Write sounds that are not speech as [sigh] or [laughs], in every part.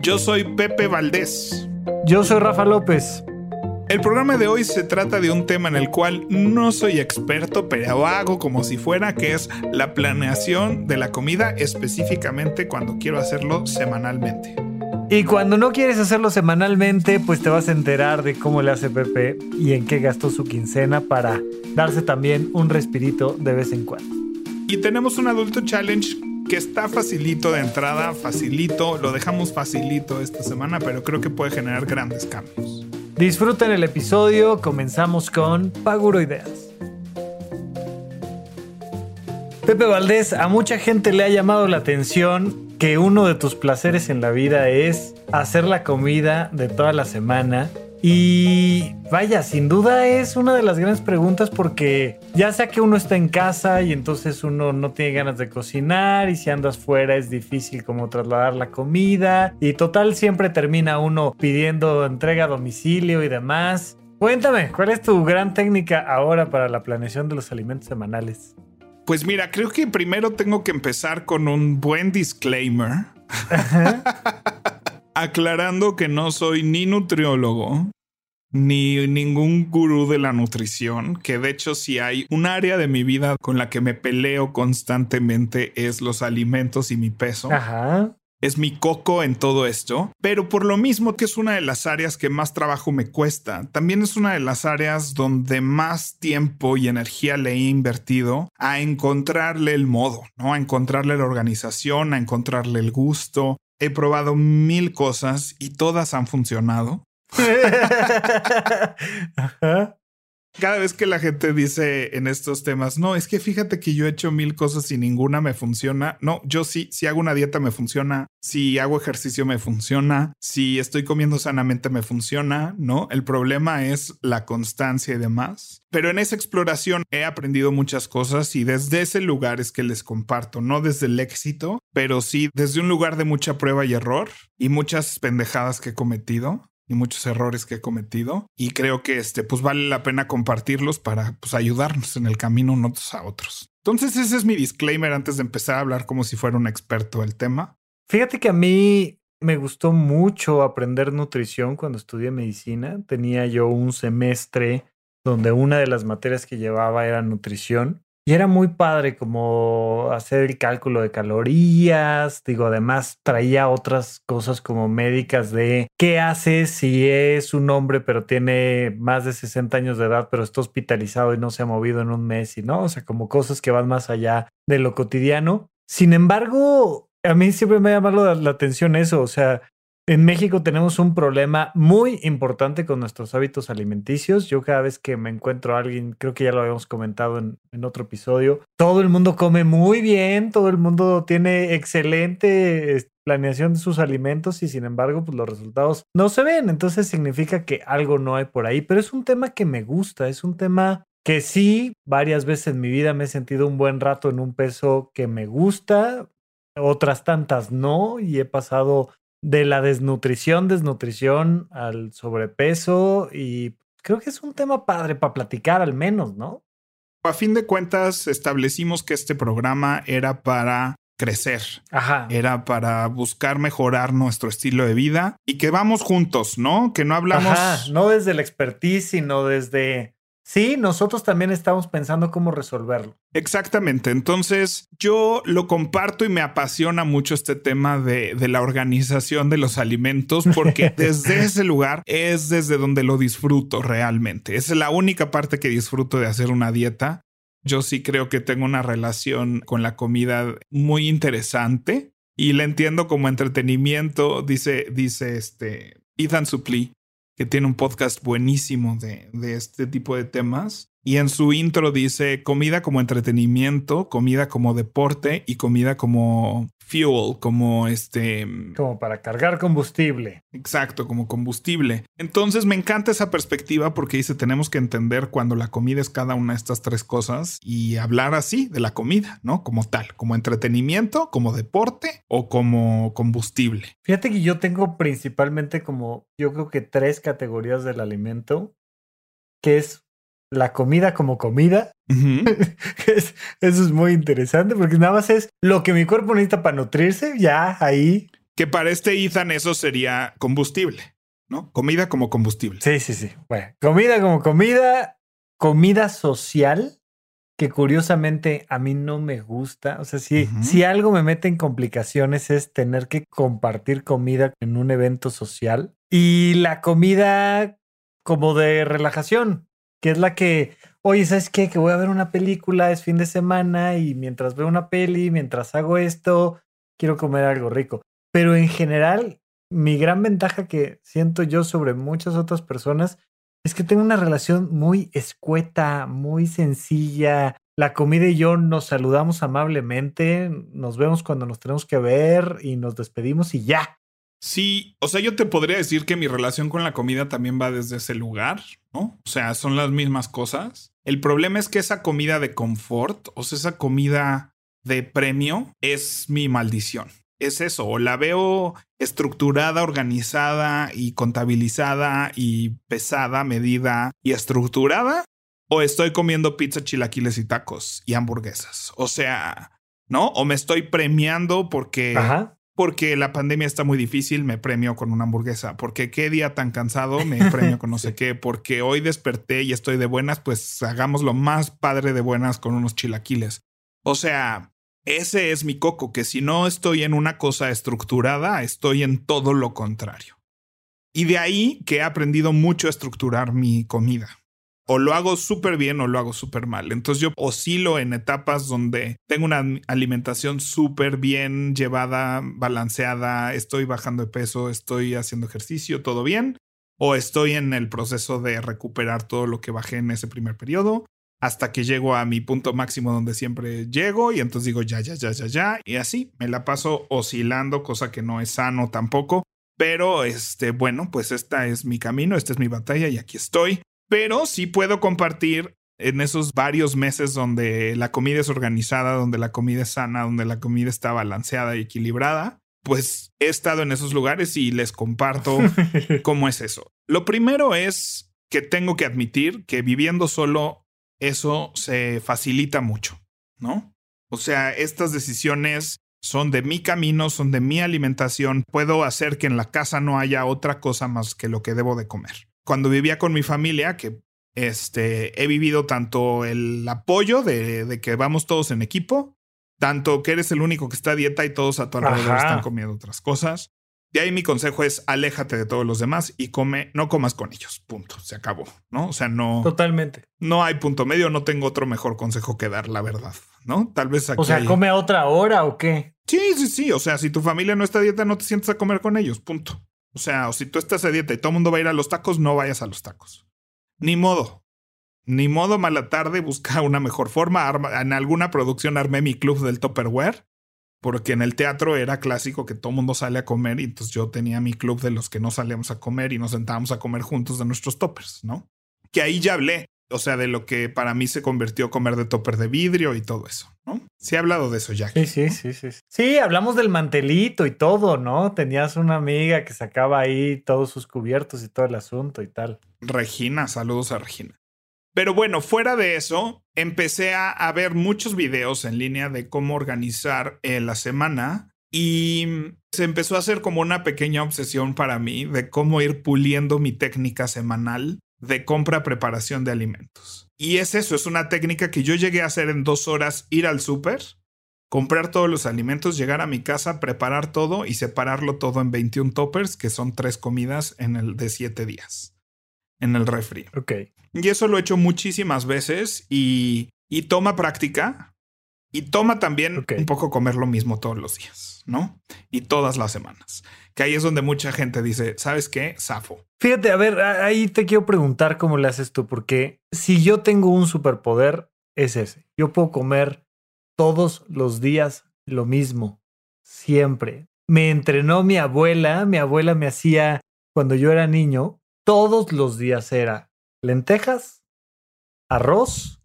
Yo soy Pepe Valdés. Yo soy Rafa López. El programa de hoy se trata de un tema en el cual no soy experto, pero hago como si fuera, que es la planeación de la comida específicamente cuando quiero hacerlo semanalmente. Y cuando no quieres hacerlo semanalmente, pues te vas a enterar de cómo le hace Pepe y en qué gastó su quincena para darse también un respirito de vez en cuando. Y tenemos un adulto challenge que está facilito de entrada, facilito, lo dejamos facilito esta semana, pero creo que puede generar grandes cambios. Disfruten el episodio, comenzamos con Paguro Ideas. Pepe Valdés, a mucha gente le ha llamado la atención que uno de tus placeres en la vida es hacer la comida de toda la semana y vaya, sin duda es una de las grandes preguntas porque ya sea que uno está en casa y entonces uno no tiene ganas de cocinar y si andas fuera es difícil como trasladar la comida y total siempre termina uno pidiendo entrega a domicilio y demás. Cuéntame, ¿cuál es tu gran técnica ahora para la planeación de los alimentos semanales? Pues mira, creo que primero tengo que empezar con un buen disclaimer. [laughs] aclarando que no soy ni nutriólogo ni ningún gurú de la nutrición, que de hecho si hay un área de mi vida con la que me peleo constantemente es los alimentos y mi peso. Ajá. Es mi coco en todo esto, pero por lo mismo que es una de las áreas que más trabajo me cuesta, también es una de las áreas donde más tiempo y energía le he invertido a encontrarle el modo, ¿no? A encontrarle la organización, a encontrarle el gusto, He probado mil cosas y todas han funcionado. [laughs] Cada vez que la gente dice en estos temas, no, es que fíjate que yo he hecho mil cosas y ninguna me funciona. No, yo sí, si hago una dieta me funciona, si hago ejercicio me funciona, si estoy comiendo sanamente me funciona, ¿no? El problema es la constancia y demás. Pero en esa exploración he aprendido muchas cosas y desde ese lugar es que les comparto, no desde el éxito, pero sí desde un lugar de mucha prueba y error y muchas pendejadas que he cometido y muchos errores que he cometido y creo que este pues vale la pena compartirlos para pues ayudarnos en el camino unos a otros. Entonces ese es mi disclaimer antes de empezar a hablar como si fuera un experto del tema. Fíjate que a mí me gustó mucho aprender nutrición cuando estudié medicina. Tenía yo un semestre donde una de las materias que llevaba era nutrición y era muy padre como hacer el cálculo de calorías, digo, además traía otras cosas como médicas de qué haces si es un hombre pero tiene más de 60 años de edad pero está hospitalizado y no se ha movido en un mes y no, o sea, como cosas que van más allá de lo cotidiano. Sin embargo, a mí siempre me ha llamado la atención eso, o sea, en México tenemos un problema muy importante con nuestros hábitos alimenticios. Yo cada vez que me encuentro a alguien, creo que ya lo habíamos comentado en, otro episodio, todo el mundo come muy bien, todo el mundo tiene excelente planeación de sus alimentos y sin embargo pues los resultados no se ven. Entonces significa que algo no hay por ahí, pero es un tema que me gusta, es un tema que sí, varias veces en mi vida me he sentido un buen rato en un peso que me gusta, otras tantas no, y he pasado de la desnutrición, desnutrición al sobrepeso y creo que es un tema padre para platicar al menos, ¿no? A fin de cuentas, establecimos que este programa era para crecer. Ajá. Era para buscar mejorar nuestro estilo de vida y que vamos juntos, ¿no? Que no hablamos. Ajá, no desde la expertise, sino desde Sí, nosotros también estamos pensando cómo resolverlo. Exactamente. Entonces, yo lo comparto y me apasiona mucho este tema de, la organización de los alimentos, porque [laughs] desde ese lugar es desde donde lo disfruto realmente. Es la única parte que disfruto de hacer una dieta. Yo sí creo que tengo una relación con la comida muy interesante y la entiendo como entretenimiento, dice, dice este Ethan Suplee que tiene un podcast buenísimo de, este tipo de temas. Y en su intro dice comida como entretenimiento, comida como deporte y comida como fuel, como este... Como para cargar combustible. Exacto, como combustible. Entonces me encanta esa perspectiva porque dice tenemos que entender cuando la comida es cada una de estas tres cosas y hablar así de la comida, ¿no? Como tal, como entretenimiento, como deporte o como combustible. Fíjate que yo tengo principalmente como, yo creo que tres categorías del alimento, que es la comida como comida. [laughs] eso es muy interesante porque nada más es lo que mi cuerpo necesita para nutrirse, ya ahí. Que para este Ethan eso sería combustible, ¿no? Comida como combustible. Sí, sí, sí. Bueno, comida como comida, comida social, que curiosamente a mí no me gusta. O sea, si, si algo me mete en complicaciones es tener que compartir comida en un evento social. Y la comida como de relajación que es la que, oye, ¿sabes qué? Que voy a ver una película, es fin de semana y mientras veo una peli, mientras hago esto, quiero comer algo rico. Pero en general, mi gran ventaja que siento yo sobre muchas otras personas es que tengo una relación muy escueta, muy sencilla. La comida y yo nos saludamos amablemente, nos vemos cuando nos tenemos que ver y nos despedimos y ya. Sí, o sea, yo te podría decir que mi relación con la comida también va desde ese lugar, ¿no? O sea, son las mismas cosas. El problema es que esa comida de confort, o sea, esa comida de premio, es mi maldición. Es eso, o la veo estructurada, organizada y contabilizada y pesada, medida y estructurada, o estoy comiendo pizza, chilaquiles y tacos y hamburguesas. O sea, ¿no? O me estoy premiando porque porque la pandemia está muy difícil, me premio con una hamburguesa, porque qué día tan cansado, me premio con no sé [laughs] qué, porque hoy desperté y estoy de buenas, pues hagamos lo más padre de buenas con unos chilaquiles. O sea, ese es mi coco, que si no estoy en una cosa estructurada, estoy en todo lo contrario. Y de ahí que he aprendido mucho a estructurar mi comida o lo hago súper bien o lo hago súper mal. Entonces yo oscilo en etapas donde tengo una alimentación súper bien llevada, balanceada, estoy bajando de peso, estoy haciendo ejercicio, todo bien, o estoy en el proceso de recuperar todo lo que bajé en ese primer periodo hasta que llego a mi punto máximo donde siempre llego y entonces digo ya, ya, ya, ya, ya, y así me la paso oscilando, cosa que no es sano tampoco. Pero este, bueno, pues esta es mi camino, esta es mi batalla y aquí estoy pero sí puedo compartir en esos varios meses donde la comida es organizada, donde la comida es sana, donde la comida está balanceada y equilibrada, pues he estado en esos lugares y les comparto [laughs] cómo es eso. Lo primero es que tengo que admitir que viviendo solo eso se facilita mucho, ¿no? O sea, estas decisiones son de mi camino, son de mi alimentación, puedo hacer que en la casa no haya otra cosa más que lo que debo de comer cuando vivía con mi familia, que este, he vivido tanto el apoyo de, que vamos todos en equipo, tanto que eres el único que está a dieta y todos a tu alrededor están comiendo otras cosas. De ahí mi consejo es aléjate de todos los demás y come, no comas con ellos. Punto. Se acabó, ¿no? O sea, no. Totalmente. No hay punto medio, no tengo otro mejor consejo que dar, la verdad, ¿no? Tal vez aquí. O sea, come a otra hora o qué? Sí, sí, sí. O sea, si tu familia no está a dieta, no te sientes a comer con ellos. Punto. O sea, o si tú estás a dieta y todo el mundo va a ir a los tacos, no vayas a los tacos. Ni modo. Ni modo, mala tarde, busca una mejor forma. en alguna producción armé mi club del Tupperware, porque en el teatro era clásico que todo el mundo sale a comer y entonces yo tenía mi club de los que no salíamos a comer y nos sentábamos a comer juntos de nuestros toppers, ¿no? Que ahí ya hablé o sea, de lo que para mí se convirtió comer de topper de vidrio y todo eso, ¿no? Sí he hablado de eso, ya. Sí, sí, sí, sí. Sí, hablamos del mantelito y todo, ¿no? Tenías una amiga que sacaba ahí todos sus cubiertos y todo el asunto y tal. Regina, saludos a Regina. Pero bueno, fuera de eso, empecé a, ver muchos videos en línea de cómo organizar eh, la semana y se empezó a hacer como una pequeña obsesión para mí de cómo ir puliendo mi técnica semanal de compra preparación de alimentos. Y es eso, es una técnica que yo llegué a hacer en dos horas, ir al súper, comprar todos los alimentos, llegar a mi casa, preparar todo y separarlo todo en 21 toppers, que son tres comidas en el de siete días, en el refri. Ok. Y eso lo he hecho muchísimas veces y, y toma práctica, Y toma también un poco comer lo mismo todos los días, ¿no? Y todas las semanas. Que ahí es donde mucha gente dice, ¿sabes qué? Safo. Fíjate, a ver, ahí te quiero preguntar cómo le haces tú, porque si yo tengo un superpoder, es ese. Yo puedo comer todos los días lo mismo, siempre. Me entrenó mi abuela, mi abuela me hacía, cuando yo era niño, todos los días era lentejas, arroz,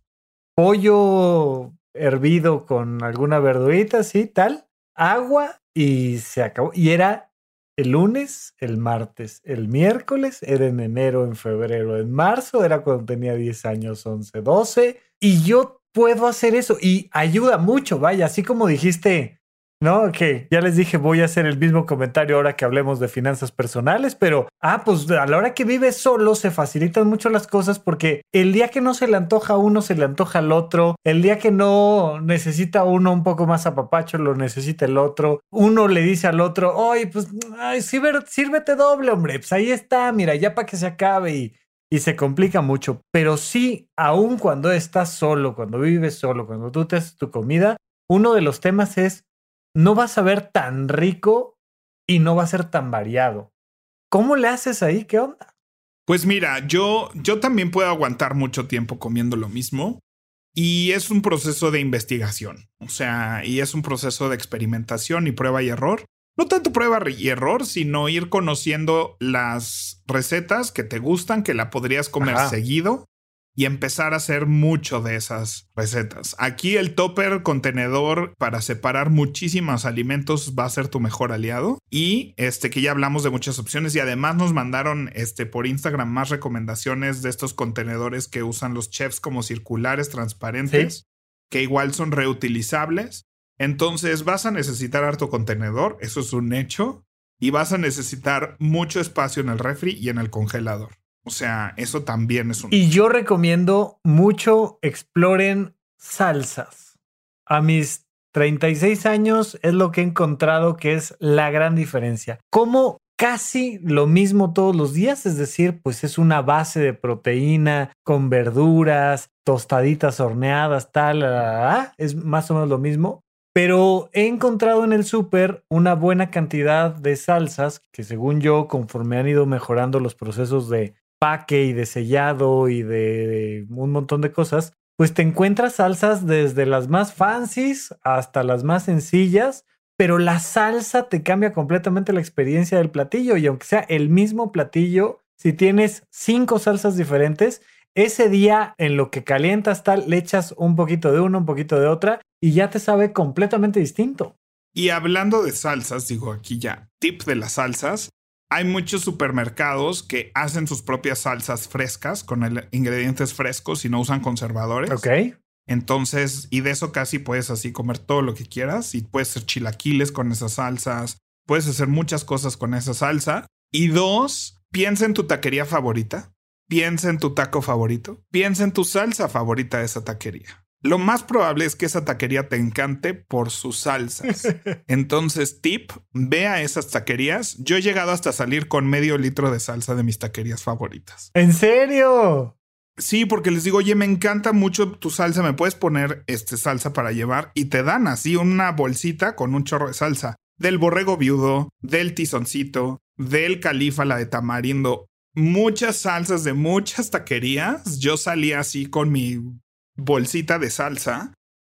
pollo hervido con alguna verdurita, así, tal, agua y se acabó. Y era el lunes, el martes, el miércoles, era en enero, en febrero, en marzo, era cuando tenía 10 años, 11, 12. Y yo puedo hacer eso y ayuda mucho, vaya, así como dijiste, ¿no? Que ya les dije, voy a hacer el mismo comentario ahora que hablemos de finanzas personales, pero, ah, pues a la hora que vives solo se facilitan mucho las cosas porque el día que no se le antoja a uno, se le antoja al otro, el día que no necesita uno un poco más apapacho, lo necesita el otro, uno le dice al otro, oye, pues, ay, sírvete doble, hombre, pues ahí está, mira, ya para que se acabe y y se complica mucho. Pero sí, aun cuando estás solo, cuando vives solo, cuando tú te haces tu comida, uno de los temas es, no vas a ver tan rico y no va a ser tan variado. ¿Cómo le haces ahí? ¿Qué onda? Pues mira, yo, yo también puedo aguantar mucho tiempo comiendo lo mismo y es un proceso de investigación, o sea, y es un proceso de experimentación y prueba y error. No tanto prueba y error, sino ir conociendo las recetas que te gustan, que la podrías comer Ajá. seguido y empezar a hacer mucho de esas recetas. Aquí el topper contenedor para separar muchísimos alimentos va a ser tu mejor aliado y este que ya hablamos de muchas opciones y además nos mandaron este por Instagram más recomendaciones de estos contenedores que usan los chefs como circulares transparentes que igual son reutilizables. Entonces vas a necesitar harto contenedor, eso es un hecho, y vas a necesitar mucho espacio en el refri y en el congelador. O sea, eso también es un Y yo recomiendo mucho exploren salsas. A mis 36 años es lo que he encontrado que es la gran diferencia. Como casi lo mismo todos los días, es decir, pues es una base de proteína con verduras, tostaditas horneadas, tal, la, es más o menos lo mismo. Pero he encontrado en el súper una buena cantidad de salsas que según yo, conforme han ido mejorando los procesos de y de sellado y de un montón de cosas, pues te encuentras salsas desde las más fancies hasta las más sencillas, pero la salsa te cambia completamente la experiencia del platillo y aunque sea el mismo platillo, si tienes cinco salsas diferentes, ese día en lo que calientas tal, le echas un poquito de una, un poquito de otra y ya te sabe completamente distinto. Y hablando de salsas, digo aquí ya, tip de las salsas, hay muchos supermercados que hacen sus propias salsas frescas con el- ingredientes frescos y no usan conservadores. ¿Ok? Entonces, y de eso casi puedes así comer todo lo que quieras y puedes hacer chilaquiles con esas salsas, puedes hacer muchas cosas con esa salsa. Y dos, piensa en tu taquería favorita, piensa en tu taco favorito, piensa en tu salsa favorita de esa taquería. Lo más probable es que esa taquería te encante por sus salsas. [laughs] Entonces, tip, ve a esas taquerías. Yo he llegado hasta salir con medio litro de salsa de mis taquerías favoritas. ¿En serio? Sí, porque les digo, oye, me encanta mucho tu salsa, me puedes poner este salsa para llevar y te dan así una bolsita con un chorro de salsa del borrego viudo, del tizoncito, del califa, la de tamarindo, muchas salsas de muchas taquerías. Yo salía así con mi bolsita de salsa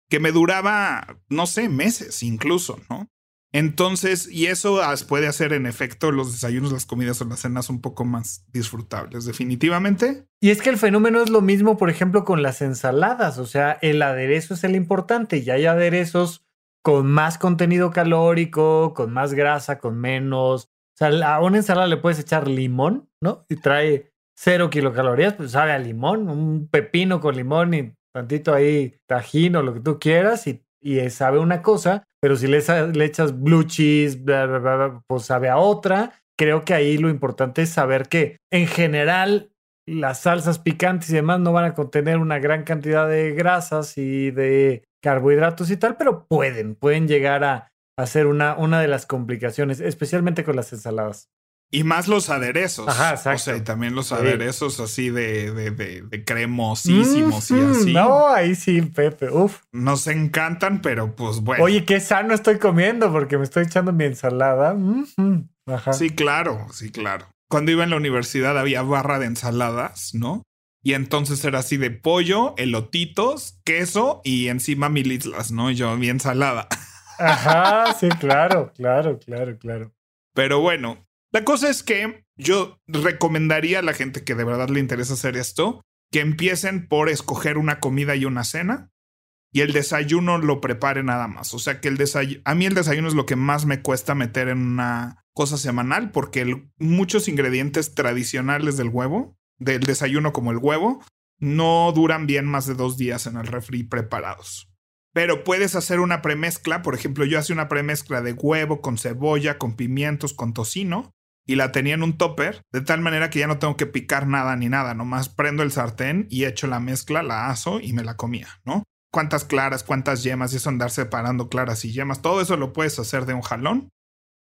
que me duraba, no sé, meses incluso, ¿no? Entonces, y eso puede hacer en efecto los desayunos, las comidas o las cenas un poco más disfrutables, definitivamente. Y es que el fenómeno es lo mismo, por ejemplo, con las ensaladas. O sea, el aderezo es el importante y hay aderezos con más contenido calórico, con más grasa, con menos. O sea, a una ensalada le puedes echar limón, ¿no? Y trae cero kilocalorías, pues sabe a limón, un pepino con limón y tantito ahí tajín o lo que tú quieras y, y sabe una cosa, pero si le, echas blue cheese, bla, bla, bla, pues sabe a otra. Creo que ahí lo importante es saber que en general las salsas picantes y demás no van a contener una gran cantidad de grasas y de carbohidratos y tal, pero pueden, pueden llegar a, a ser una, una de las complicaciones, especialmente con las ensaladas. Y más los aderezos. Ajá, exacto. O sea, y también los Sí. aderezos así de, de, de, de cremosísimos y Mm, así. No, ahí sí, Pepe. Uf. Nos encantan, pero pues bueno. Oye, qué sano estoy comiendo porque me estoy echando mi ensalada. Mhm. Ajá. Sí, claro, sí, claro. Cuando iba en la universidad había barra de ensaladas, ¿no? Y entonces era así de pollo, elotitos, queso y encima mil islas, ¿no? Yo, mi ensalada. Ajá, sí, claro, claro, claro, claro. Pero bueno, la cosa es que yo recomendaría a la gente que de verdad le interesa hacer esto, que empiecen por escoger una comida y una cena y el desayuno lo prepare nada más. O sea que el desayuno, a mí el desayuno es lo que más me cuesta meter en una cosa semanal porque muchos ingredientes tradicionales del huevo, del desayuno como el huevo, no duran bien más de dos días en el refri preparados. Pero puedes hacer una premezcla. Por ejemplo, yo hacía una premezcla de huevo con cebolla, con pimientos, con tocino y la tenía en un topper de tal manera que ya no tengo que picar nada ni nada. Nomás prendo el sartén y echo la mezcla, la aso y me la comía, ¿no? Cuántas claras, cuántas yemas y eso andar separando claras y yemas. Todo eso lo puedes hacer de un jalón.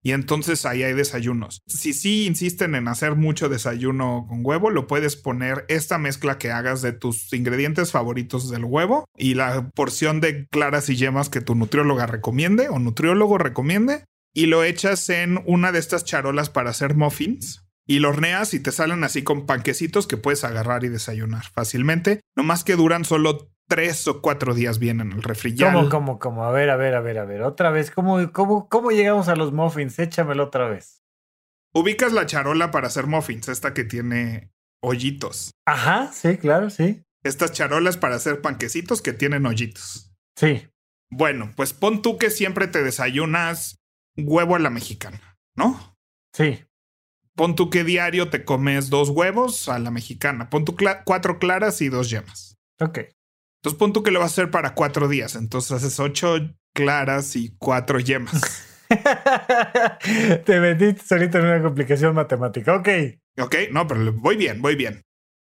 Y entonces ahí hay desayunos. Si sí insisten en hacer mucho desayuno con huevo, lo puedes poner esta mezcla que hagas de tus ingredientes favoritos del huevo y la porción de claras y yemas que tu nutrióloga recomiende o nutriólogo recomiende y lo echas en una de estas charolas para hacer muffins y lo horneas y te salen así con panquecitos que puedes agarrar y desayunar fácilmente. No más que duran solo tres o cuatro días bien en el refri. ¿Cómo, cómo, cómo? A ver, a ver, a ver, a ver. Otra vez, ¿cómo, cómo, cómo llegamos a los muffins? Échamelo otra vez. Ubicas la charola para hacer muffins, esta que tiene hoyitos. Ajá, sí, claro, sí. Estas charolas para hacer panquecitos que tienen hoyitos. Sí. Bueno, pues pon tú que siempre te desayunas huevo a la mexicana, ¿no? Sí. Pon tú que diario te comes dos huevos a la mexicana. Pon tú cuatro claras y dos yemas. Ok. Entonces pon tú que lo vas a hacer para cuatro días. Entonces haces ocho claras y cuatro yemas. [laughs] Te metiste solito en una complicación matemática. Ok. ok, no, pero voy bien, voy bien.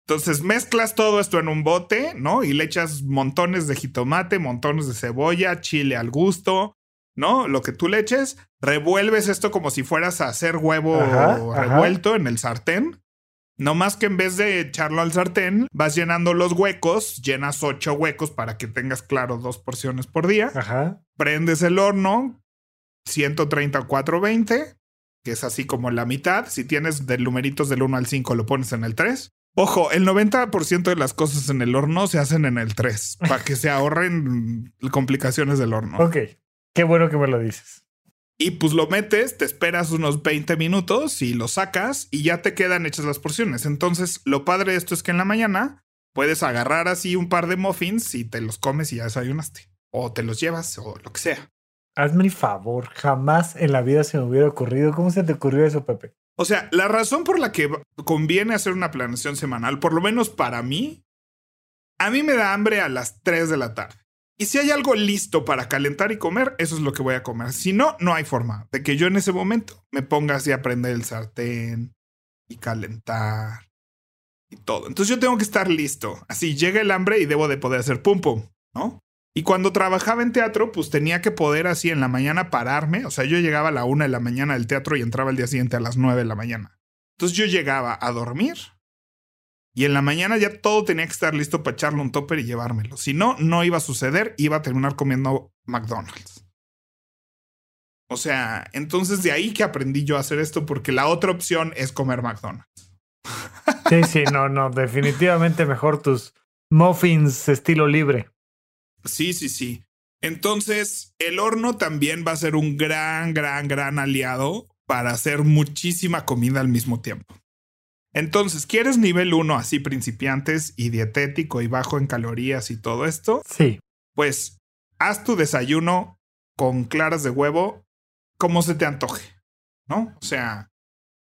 Entonces mezclas todo esto en un bote, ¿no? Y le echas montones de jitomate, montones de cebolla, chile al gusto, ¿no? Lo que tú le eches, revuelves esto como si fueras a hacer huevo Ajá, ajá. revuelto en el sartén. No más que en vez de echarlo al sartén, vas llenando los huecos, llenas ocho huecos para que tengas claro dos porciones por día. Ajá. Prendes el horno 130 a 420, que es así como la mitad. Si tienes de numeritos del 1 al 5, lo pones en el 3. Ojo, el 90% de las cosas en el horno se hacen en el 3 para que se ahorren complicaciones del horno. Ok. Qué bueno que me lo dices. Y pues lo metes, te esperas unos 20 minutos y lo sacas y ya te quedan hechas las porciones. Entonces, lo padre de esto es que en la mañana puedes agarrar así un par de muffins y te los comes y ya desayunaste. O te los llevas o lo que sea. Hazme el favor. Jamás en la vida se me hubiera ocurrido. ¿Cómo se te ocurrió eso, Pepe? O sea, la razón por la que conviene hacer una planeación semanal, por lo menos para mí, a mí me da hambre a las 3 de la tarde. Y si hay algo listo para calentar y comer, eso es lo que voy a comer. Si no, no hay forma de que yo en ese momento me ponga así a prender el sartén y calentar y todo. Entonces yo tengo que estar listo. Así llega el hambre y debo de poder hacer pum pum, ¿no? Y cuando trabajaba en teatro, pues tenía que poder así en la mañana pararme. O sea, yo llegaba a la una de la mañana del teatro y entraba el día siguiente a las nueve de la mañana. Entonces yo llegaba a dormir y en la mañana ya todo tenía que estar listo para echarle un topper y llevármelo. Si no, no iba a suceder, iba a terminar comiendo McDonald's. O sea, entonces de ahí que aprendí yo a hacer esto porque la otra opción es comer McDonald's. [laughs] Sí, sí, no, no. Definitivamente mejor tus muffins estilo libre. Sí, sí, sí. Entonces, el horno también va a ser un gran, gran, gran aliado para hacer muchísima comida al mismo tiempo. Entonces, ¿quieres nivel 1 así principiantes y dietético y bajo en calorías y todo esto? Sí. Pues haz tu desayuno con claras de huevo como se te antoje, ¿no? O sea,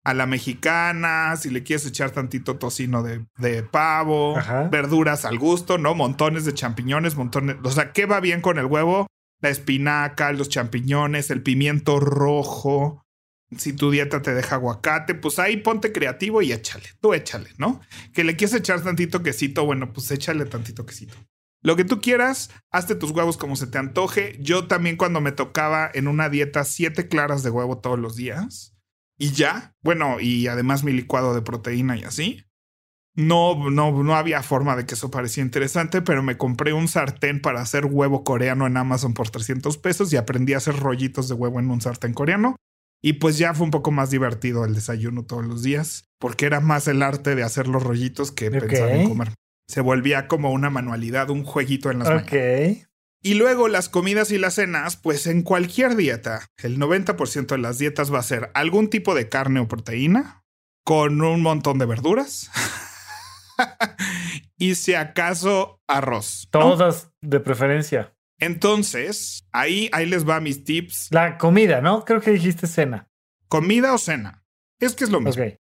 a la mexicana, si le quieres echar tantito tocino de, de pavo, Ajá. verduras al gusto, ¿no? Montones de champiñones, montones. O sea, ¿qué va bien con el huevo? La espinaca, los champiñones, el pimiento rojo. Si tu dieta te deja aguacate, pues ahí ponte creativo y échale. Tú échale, ¿no? Que le quieres echar tantito quesito, bueno, pues échale tantito quesito. Lo que tú quieras, hazte tus huevos como se te antoje. Yo también cuando me tocaba en una dieta siete claras de huevo todos los días, y ya. Bueno, y además mi licuado de proteína y así. No, no, no había forma de que eso parecía interesante, pero me compré un sartén para hacer huevo coreano en Amazon por 300 pesos y aprendí a hacer rollitos de huevo en un sartén coreano. Y pues ya fue un poco más divertido el desayuno todos los días, porque era más el arte de hacer los rollitos que pensar en comer. Se volvía como una manualidad, un jueguito en las Ok. Y luego las comidas y las cenas, pues en cualquier dieta, el 90% de las dietas va a ser algún tipo de carne o proteína, con un montón de verduras. [laughs] y si acaso arroz. ¿no? Todas de preferencia. Entonces, ahí, ahí les va mis tips. La comida, ¿no? Creo que dijiste cena. ¿Comida o cena? Es que es lo mismo. Ok.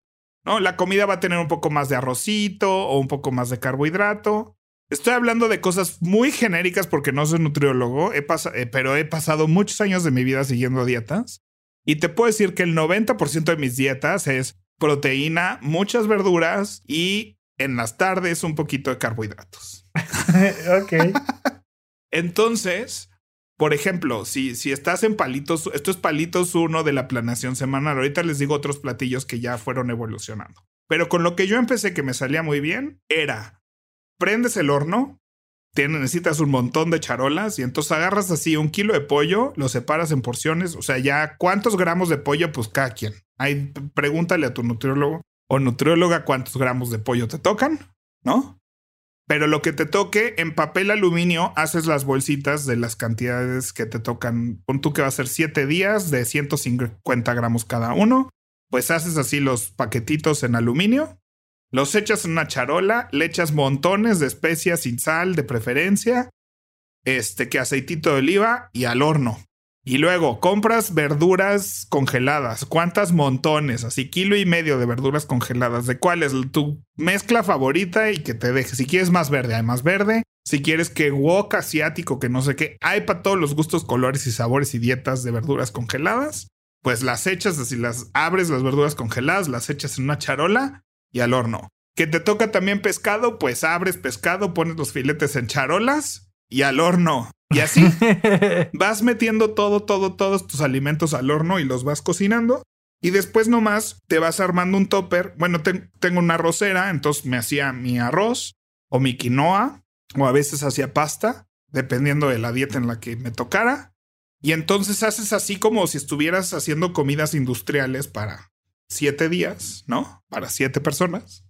¿no? La comida va a tener un poco más de arrocito o un poco más de carbohidrato. Estoy hablando de cosas muy genéricas porque no soy nutriólogo, he eh, pero he pasado muchos años de mi vida siguiendo dietas. Y te puedo decir que el 90% de mis dietas es proteína, muchas verduras y en las tardes un poquito de carbohidratos. [laughs] ok. Entonces, por ejemplo, si, si estás en palitos, esto es palitos uno de la planeación semanal. Ahorita les digo otros platillos que ya fueron evolucionando. Pero con lo que yo empecé que me salía muy bien era, prendes el horno, tienes, necesitas un montón de charolas y entonces agarras así un kilo de pollo, lo separas en porciones, o sea, ya cuántos gramos de pollo, pues cada quien. Ahí pregúntale a tu nutriólogo o nutrióloga cuántos gramos de pollo te tocan, ¿no? Pero lo que te toque en papel aluminio, haces las bolsitas de las cantidades que te tocan. Pon tú que va a ser 7 días de 150 gramos cada uno. Pues haces así los paquetitos en aluminio, los echas en una charola, le echas montones de especias sin sal de preferencia, este que aceitito de oliva y al horno. Y luego compras verduras congeladas. ¿Cuántas montones? Así kilo y medio de verduras congeladas. ¿De cuál es tu mezcla favorita y que te deje? Si quieres más verde, hay más verde. Si quieres que wok asiático, que no sé qué, hay para todos los gustos, colores y sabores y dietas de verduras congeladas. Pues las echas así, las abres las verduras congeladas, las echas en una charola y al horno. Que te toca también pescado, pues abres pescado, pones los filetes en charolas y al horno. Y así [laughs] vas metiendo todo, todo, todos tus alimentos al horno y los vas cocinando. Y después nomás te vas armando un topper. Bueno, te- tengo una arrocera, entonces me hacía mi arroz o mi quinoa, o a veces hacía pasta, dependiendo de la dieta en la que me tocara. Y entonces haces así como si estuvieras haciendo comidas industriales para siete días, ¿no? Para siete personas.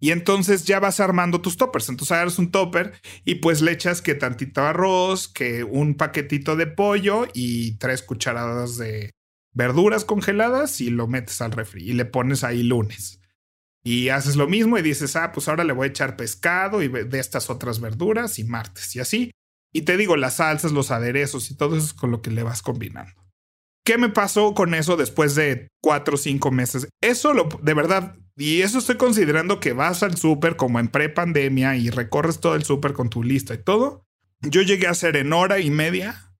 Y entonces ya vas armando tus toppers. Entonces agarras un topper y pues le echas que tantito arroz, que un paquetito de pollo y tres cucharadas de verduras congeladas y lo metes al refri y le pones ahí lunes. Y haces lo mismo y dices, ah, pues ahora le voy a echar pescado y de estas otras verduras y martes y así. Y te digo, las salsas, los aderezos y todo eso es con lo que le vas combinando. ¿Qué me pasó con eso después de cuatro o cinco meses? Eso lo, de verdad, y eso estoy considerando que vas al súper como en pre-pandemia y recorres todo el súper con tu lista y todo. Yo llegué a hacer en hora y media,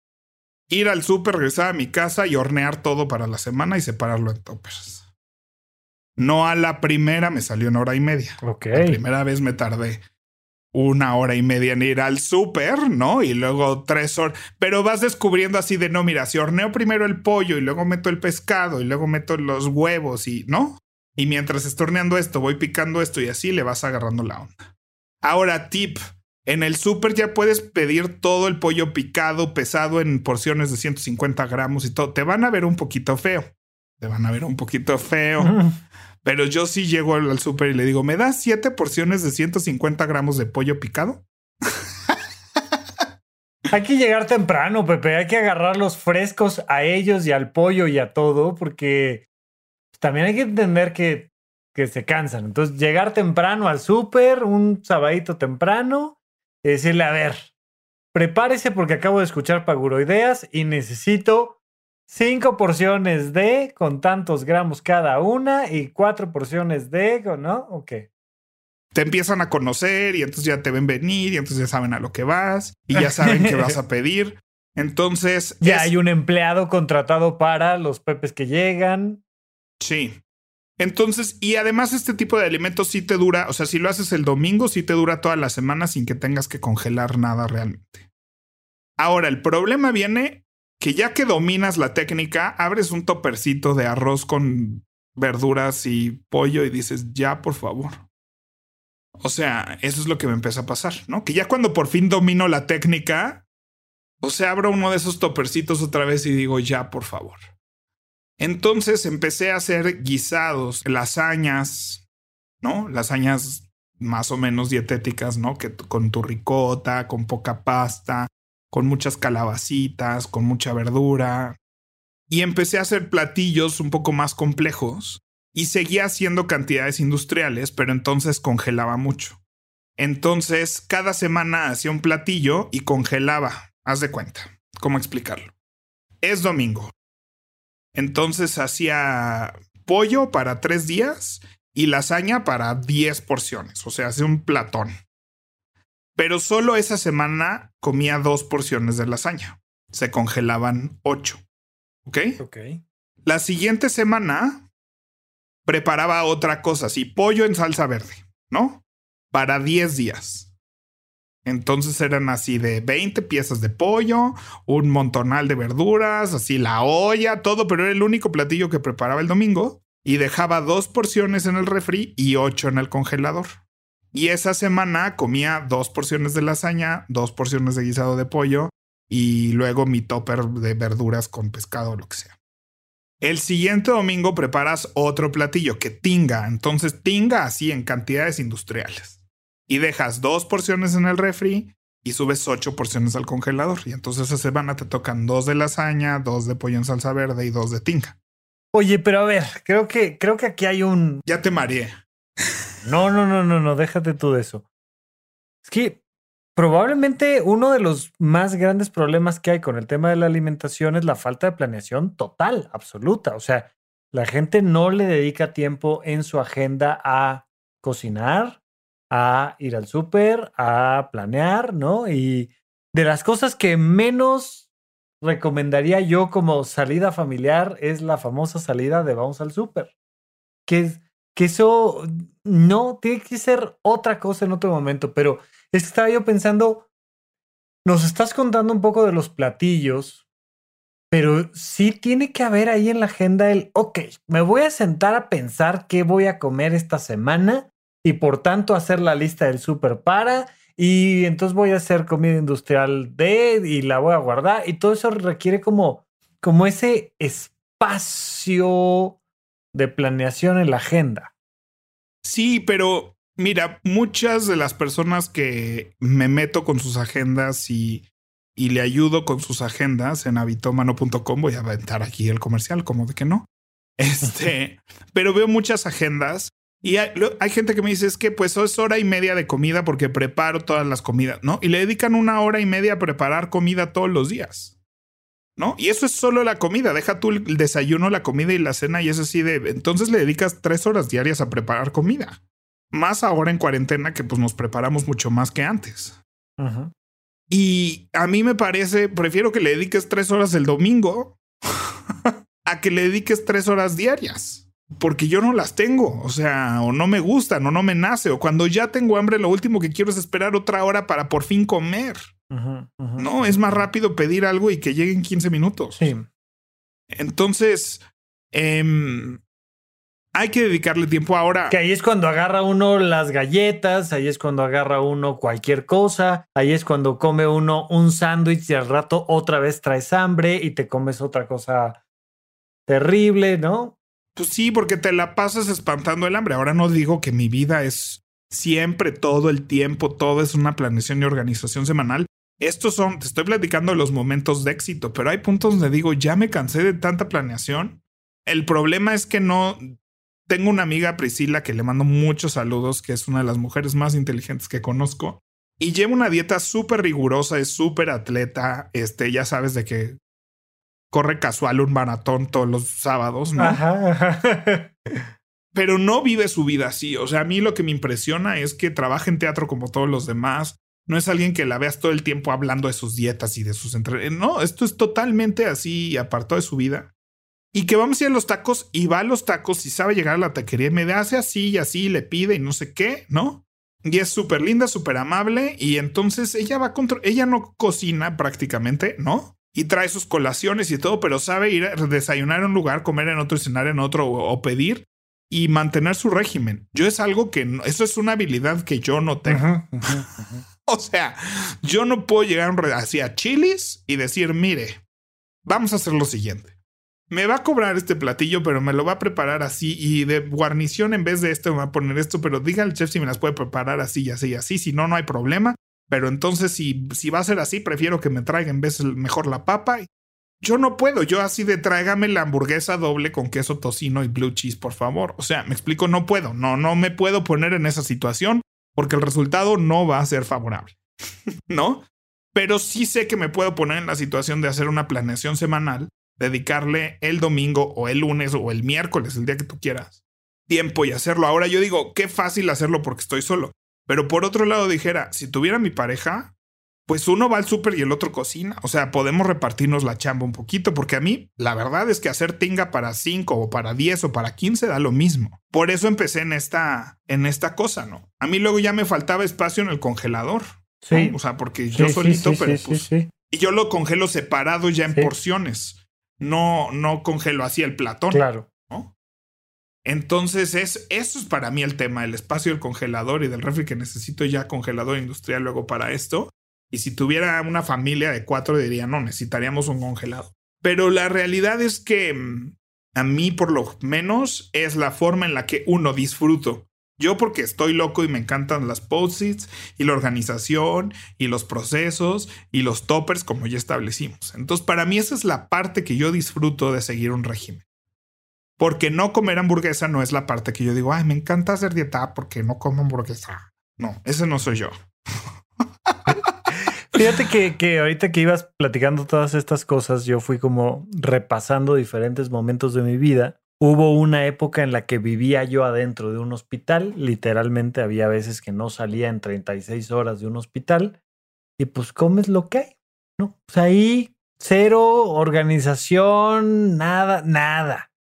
ir al súper, regresar a mi casa y hornear todo para la semana y separarlo en toppers. No a la primera me salió en hora y media. ok. La primera vez me tardé una hora y media en ir al súper, ¿no? Y luego tres horas. Pero vas descubriendo así de no, mira, si horneo primero el pollo y luego meto el pescado y luego meto los huevos y, ¿no? Y mientras estoy horneando esto, voy picando esto y así le vas agarrando la onda. Ahora, tip. En el súper ya puedes pedir todo el pollo picado, pesado en porciones de 150 gramos y todo. Te van a ver un poquito feo. Te van a ver un poquito feo. Pero yo sí llego al, al súper y le digo, ¿me das siete porciones de 150 gramos de pollo picado? [laughs] Hay que llegar temprano, Pepe. Hay que agarrarlos frescos a ellos y al pollo y a todo, porque también hay que entender que, que se cansan. Entonces, llegar temprano al súper, un sabadito temprano, y decirle, a ver, prepárese porque acabo de escuchar Paguroideas y necesito cinco porciones de con tantos gramos cada una y cuatro porciones de, ¿no? Ok. Te empiezan a conocer y entonces ya te ven venir y entonces ya saben a lo que vas y ya saben qué vas a [laughs] pedir. Entonces, Ya es- hay un empleado contratado para los pepes que llegan. Sí. Entonces, y además este tipo de alimentos sí te dura, o sea, si lo haces el domingo, sí te dura toda la semana sin que tengas que congelar nada realmente. Ahora, el problema viene que ya que dominas la técnica, abres un topercito de arroz con verduras y pollo y dices, ya, por favor. O sea, eso es lo que me empieza a pasar, ¿no? Que ya cuando por fin domino la técnica, o sea, abro uno de esos topercitos otra vez y digo, ya, por favor. Entonces empecé a hacer guisados, lasañas, ¿no? Lasañas más o menos dietéticas, ¿no? Que con tu ricota, con poca pasta, con muchas calabacitas, con mucha verdura. Y empecé a hacer platillos un poco más complejos y seguía haciendo cantidades industriales, pero entonces congelaba mucho. Entonces, cada semana hacía un platillo y congelaba. Haz de cuenta. ¿Cómo explicarlo? Es domingo. Entonces hacía pollo para tres días y lasaña para diez porciones. O sea, hacía un platón. Pero solo esa semana comía dos porciones de lasaña. Se congelaban ocho. ¿Ok? Ok. La siguiente semana preparaba otra cosa, así pollo en salsa verde, ¿no? Para 10 días. Entonces eran así de 20 piezas de pollo, un montonal de verduras, así la olla, todo, pero era el único platillo que preparaba el domingo y dejaba dos porciones en el refri y ocho en el congelador. Y esa semana comía dos porciones de lasaña, dos porciones de guisado de pollo y luego mi topper de verduras con pescado o lo que sea. El siguiente domingo preparas otro platillo que tinga, entonces tinga así en cantidades industriales. Y dejas dos porciones en el refri y subes ocho porciones al congelador. Y entonces esa semana te tocan dos de lasaña, dos de pollo en salsa verde y dos de tinga. Oye, pero a ver, creo que, creo que aquí hay un. Ya te mareé. No, no, no, no, no, déjate tú de eso. Es que probablemente uno de los más grandes problemas que hay con el tema de la alimentación es la falta de planeación total, absoluta. O sea, la gente no le dedica tiempo en su agenda a cocinar, a ir al súper, a planear, ¿no? Y de las cosas que menos recomendaría yo como salida familiar es la famosa salida de vamos al súper. Que, que eso no tiene que ser otra cosa en otro momento, pero es estaba yo pensando, nos estás contando un poco de los platillos, pero sí tiene que haber ahí en la agenda el, ok, me voy a sentar a pensar qué voy a comer esta semana y por tanto hacer la lista del súper para y entonces voy a hacer comida industrial de y la voy a guardar y todo eso requiere como, como ese espacio de planeación en la agenda. Sí, pero Mira, muchas de las personas que me meto con sus agendas y, y le ayudo con sus agendas en habitomano.com, voy a aventar aquí el comercial, como de que no. [laughs] Este, pero veo muchas agendas y hay, hay, gente que me dice es que pues es hora y media de comida porque preparo todas las comidas, ¿no? Y le dedican una hora y media a preparar comida todos los días, ¿no? Y eso es solo la comida, deja tú el desayuno, la comida y la cena y es así de, entonces le dedicas tres horas diarias a preparar comida. Más ahora en cuarentena que pues nos preparamos mucho más que antes. Y a mí me parece, prefiero que le dediques tres horas el domingo [laughs] a que le dediques tres horas diarias. Porque yo no las tengo, o sea, o no me gustan, o no me nace, o cuando ya tengo hambre, lo último que quiero es esperar otra hora para por fin comer. No, es más rápido pedir algo y que lleguen 15 minutos. Sí. Entonces, eh, hay que dedicarle tiempo ahora. Que ahí es cuando agarra uno las galletas, ahí es cuando agarra uno cualquier cosa, ahí es cuando come uno un sándwich y al rato otra vez traes hambre y te comes otra cosa terrible, ¿no? Pues sí, porque te la pasas espantando el hambre. Ahora no digo que mi vida es siempre, todo el tiempo, todo es una planeación y organización semanal. Estos son, te estoy platicando los momentos de éxito, pero hay puntos donde digo, ya me cansé de tanta planeación. El problema es que no, tengo una amiga, Priscila, que le mando muchos saludos, que es una de las mujeres más inteligentes que conozco. Y lleva una dieta súper rigurosa, es súper atleta. Este, ya sabes de que corre casual un maratón todos los sábados, ¿no? Pero no vive su vida así. O sea, a mí lo que me impresiona es que trabaja en teatro como todos los demás. No es alguien que la veas todo el tiempo hablando de sus dietas y de sus entrenamientos. No, esto es totalmente así, apartado de su vida y que vamos a ir a los tacos y va a los tacos y sabe llegar a la taquería y me hace así y así, le pide y no sé qué, ¿no? Y es súper linda, súper amable y entonces ella va contra, ella no cocina prácticamente, ¿no? Y trae sus colaciones y todo, pero sabe ir a desayunar en un lugar, comer en otro, cenar en otro o, pedir y mantener su régimen. Yo es algo que eso es una habilidad que yo no tengo. [laughs] o sea, yo no puedo llegar así a chilis y decir, mire, vamos a hacer lo siguiente. Me va a cobrar este platillo, pero me lo va a preparar así y de guarnición en vez de esto me va a poner esto, pero diga al chef si me las puede preparar así y así y así, si no, no hay problema. Pero entonces si, si va a ser así, prefiero que me traiga en vez mejor la papa. Yo no puedo, yo así de tráigame la hamburguesa doble con queso tocino y blue cheese, por favor. O sea, me explico, no puedo, no, no me puedo poner en esa situación porque el resultado no va a ser favorable. [laughs] ¿No? Pero sí sé que me puedo poner en la situación de hacer una planeación semanal, dedicarle el domingo o el lunes o el miércoles, el día que tú quieras, tiempo y hacerlo. Ahora yo digo, qué fácil hacerlo porque estoy solo. Pero por otro lado dijera, si tuviera mi pareja, pues uno va al súper y el otro cocina. O sea, podemos repartirnos la chamba un poquito, porque a mí la verdad es que hacer tinga para 5 o para 10 o para 15 da lo mismo. Por eso empecé en esta, en esta cosa, ¿no? A mí luego ya me faltaba espacio en el congelador. Sí. O sea, porque yo solito, pero pues. Y yo lo congelo separado ya en porciones. No, no congelo así el platón. Claro. Entonces, es, eso es para mí el tema, el espacio del congelador y del refri que necesito ya congelador industrial luego para esto. Y si tuviera una familia de cuatro, diría, no, necesitaríamos un congelado. Pero la realidad es que mm, a mí, por lo menos, es la forma en la que uno disfruto yo porque estoy loco y me encantan las post-its y la organización y los procesos y los toppers como ya establecimos. Entonces para mí esa es la parte que yo disfruto de seguir un régimen. Porque no comer hamburguesa no es la parte que yo digo, ay, me encanta hacer dieta porque no como hamburguesa. No, ese no soy yo. Fíjate que, que ahorita que ibas platicando todas estas cosas, yo fui como repasando diferentes momentos de mi vida Hubo una época en la que vivía yo adentro de un hospital, literalmente había veces que no salía en 36 horas de un hospital y pues comes lo que hay, ¿no? Pues ahí cero organización, nada, nada.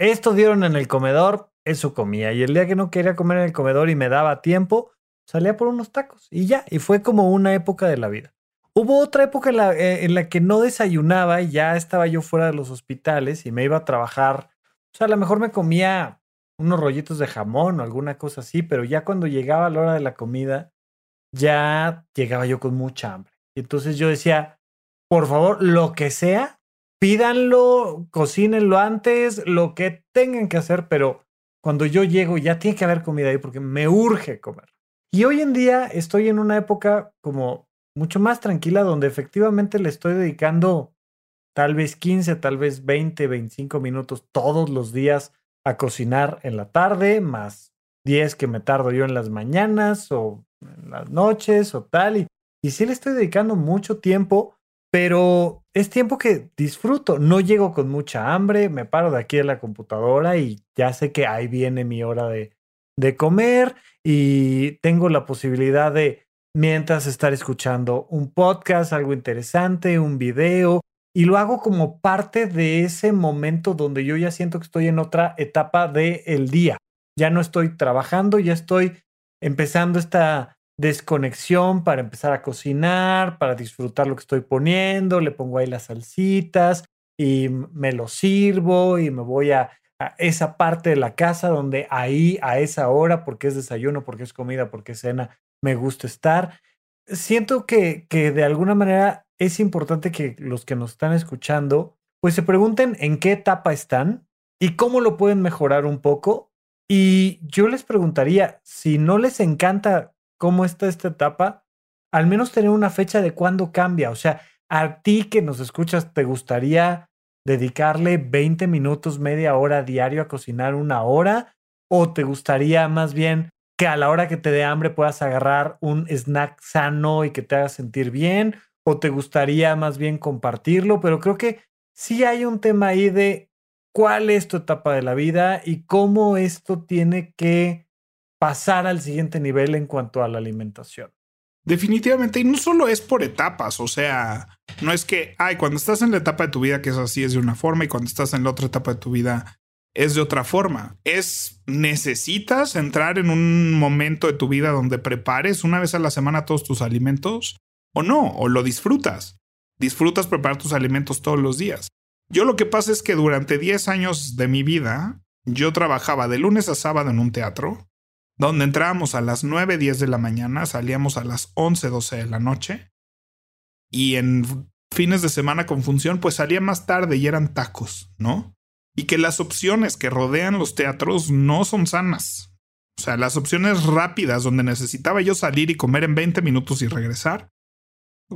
Esto dieron en el comedor, eso comía y el día que no quería comer en el comedor y me daba tiempo, salía por unos tacos y ya, y fue como una época de la vida. Hubo otra época en la, eh, en la que no desayunaba y ya estaba yo fuera de los hospitales y me iba a trabajar o sea, a lo mejor me comía unos rollitos de jamón o alguna cosa así, pero ya cuando llegaba la hora de la comida, ya llegaba yo con mucha hambre. Y entonces yo decía, por favor, lo que sea, pídanlo, cocínenlo antes, lo que tengan que hacer, pero cuando yo llego ya tiene que haber comida ahí porque me urge comer. Y hoy en día estoy en una época como mucho más tranquila donde efectivamente le estoy dedicando tal vez 15, tal vez 20, 25 minutos todos los días a cocinar en la tarde, más 10 que me tardo yo en las mañanas o en las noches o tal. Y, y sí le estoy dedicando mucho tiempo, pero es tiempo que disfruto. No llego con mucha hambre, me paro de aquí en la computadora y ya sé que ahí viene mi hora de, de comer y tengo la posibilidad de, mientras estar escuchando un podcast, algo interesante, un video, y lo hago como parte de ese momento donde yo ya siento que estoy en otra etapa del día. Ya no estoy trabajando, ya estoy empezando esta desconexión para empezar a cocinar, para disfrutar lo que estoy poniendo, le pongo ahí las salsitas y me lo sirvo y me voy a, esa parte de la casa donde ahí a esa hora, porque es desayuno, porque es comida, porque es cena, me gusta estar. Siento que, que de alguna manera es importante que los que nos están escuchando, pues se pregunten en qué etapa están y cómo lo pueden mejorar un poco. Y yo les preguntaría, si no les encanta cómo está esta etapa, al menos tener una fecha de cuándo cambia. O sea, a ti que nos escuchas, ¿te gustaría dedicarle 20 minutos, media hora diario a cocinar una hora? ¿O te gustaría más bien que a la hora que te dé hambre puedas agarrar un snack sano y que te haga sentir bien? o te gustaría más bien compartirlo, pero creo que sí hay un tema ahí de cuál es tu etapa de la vida y cómo esto tiene que pasar al siguiente nivel en cuanto a la alimentación. Definitivamente, y no solo es por etapas, o sea, no es que, ay, cuando estás en la etapa de tu vida que es así es de una forma y cuando estás en la otra etapa de tu vida es de otra forma. Es, necesitas entrar en un momento de tu vida donde prepares una vez a la semana todos tus alimentos o no, o lo disfrutas. disfrutas preparar tus alimentos todos los días. Yo lo que pasa es que durante 10 años de mi vida, yo trabajaba de lunes a sábado en un teatro, donde entrábamos a las 9, 10 de la mañana, salíamos a las 11, 12 de la noche, y en fines de semana con función, pues salía más tarde y eran tacos, ¿no? Y que las opciones que rodean los teatros no son sanas. O sea, las opciones rápidas donde necesitaba yo salir y comer en 20 minutos y regresar,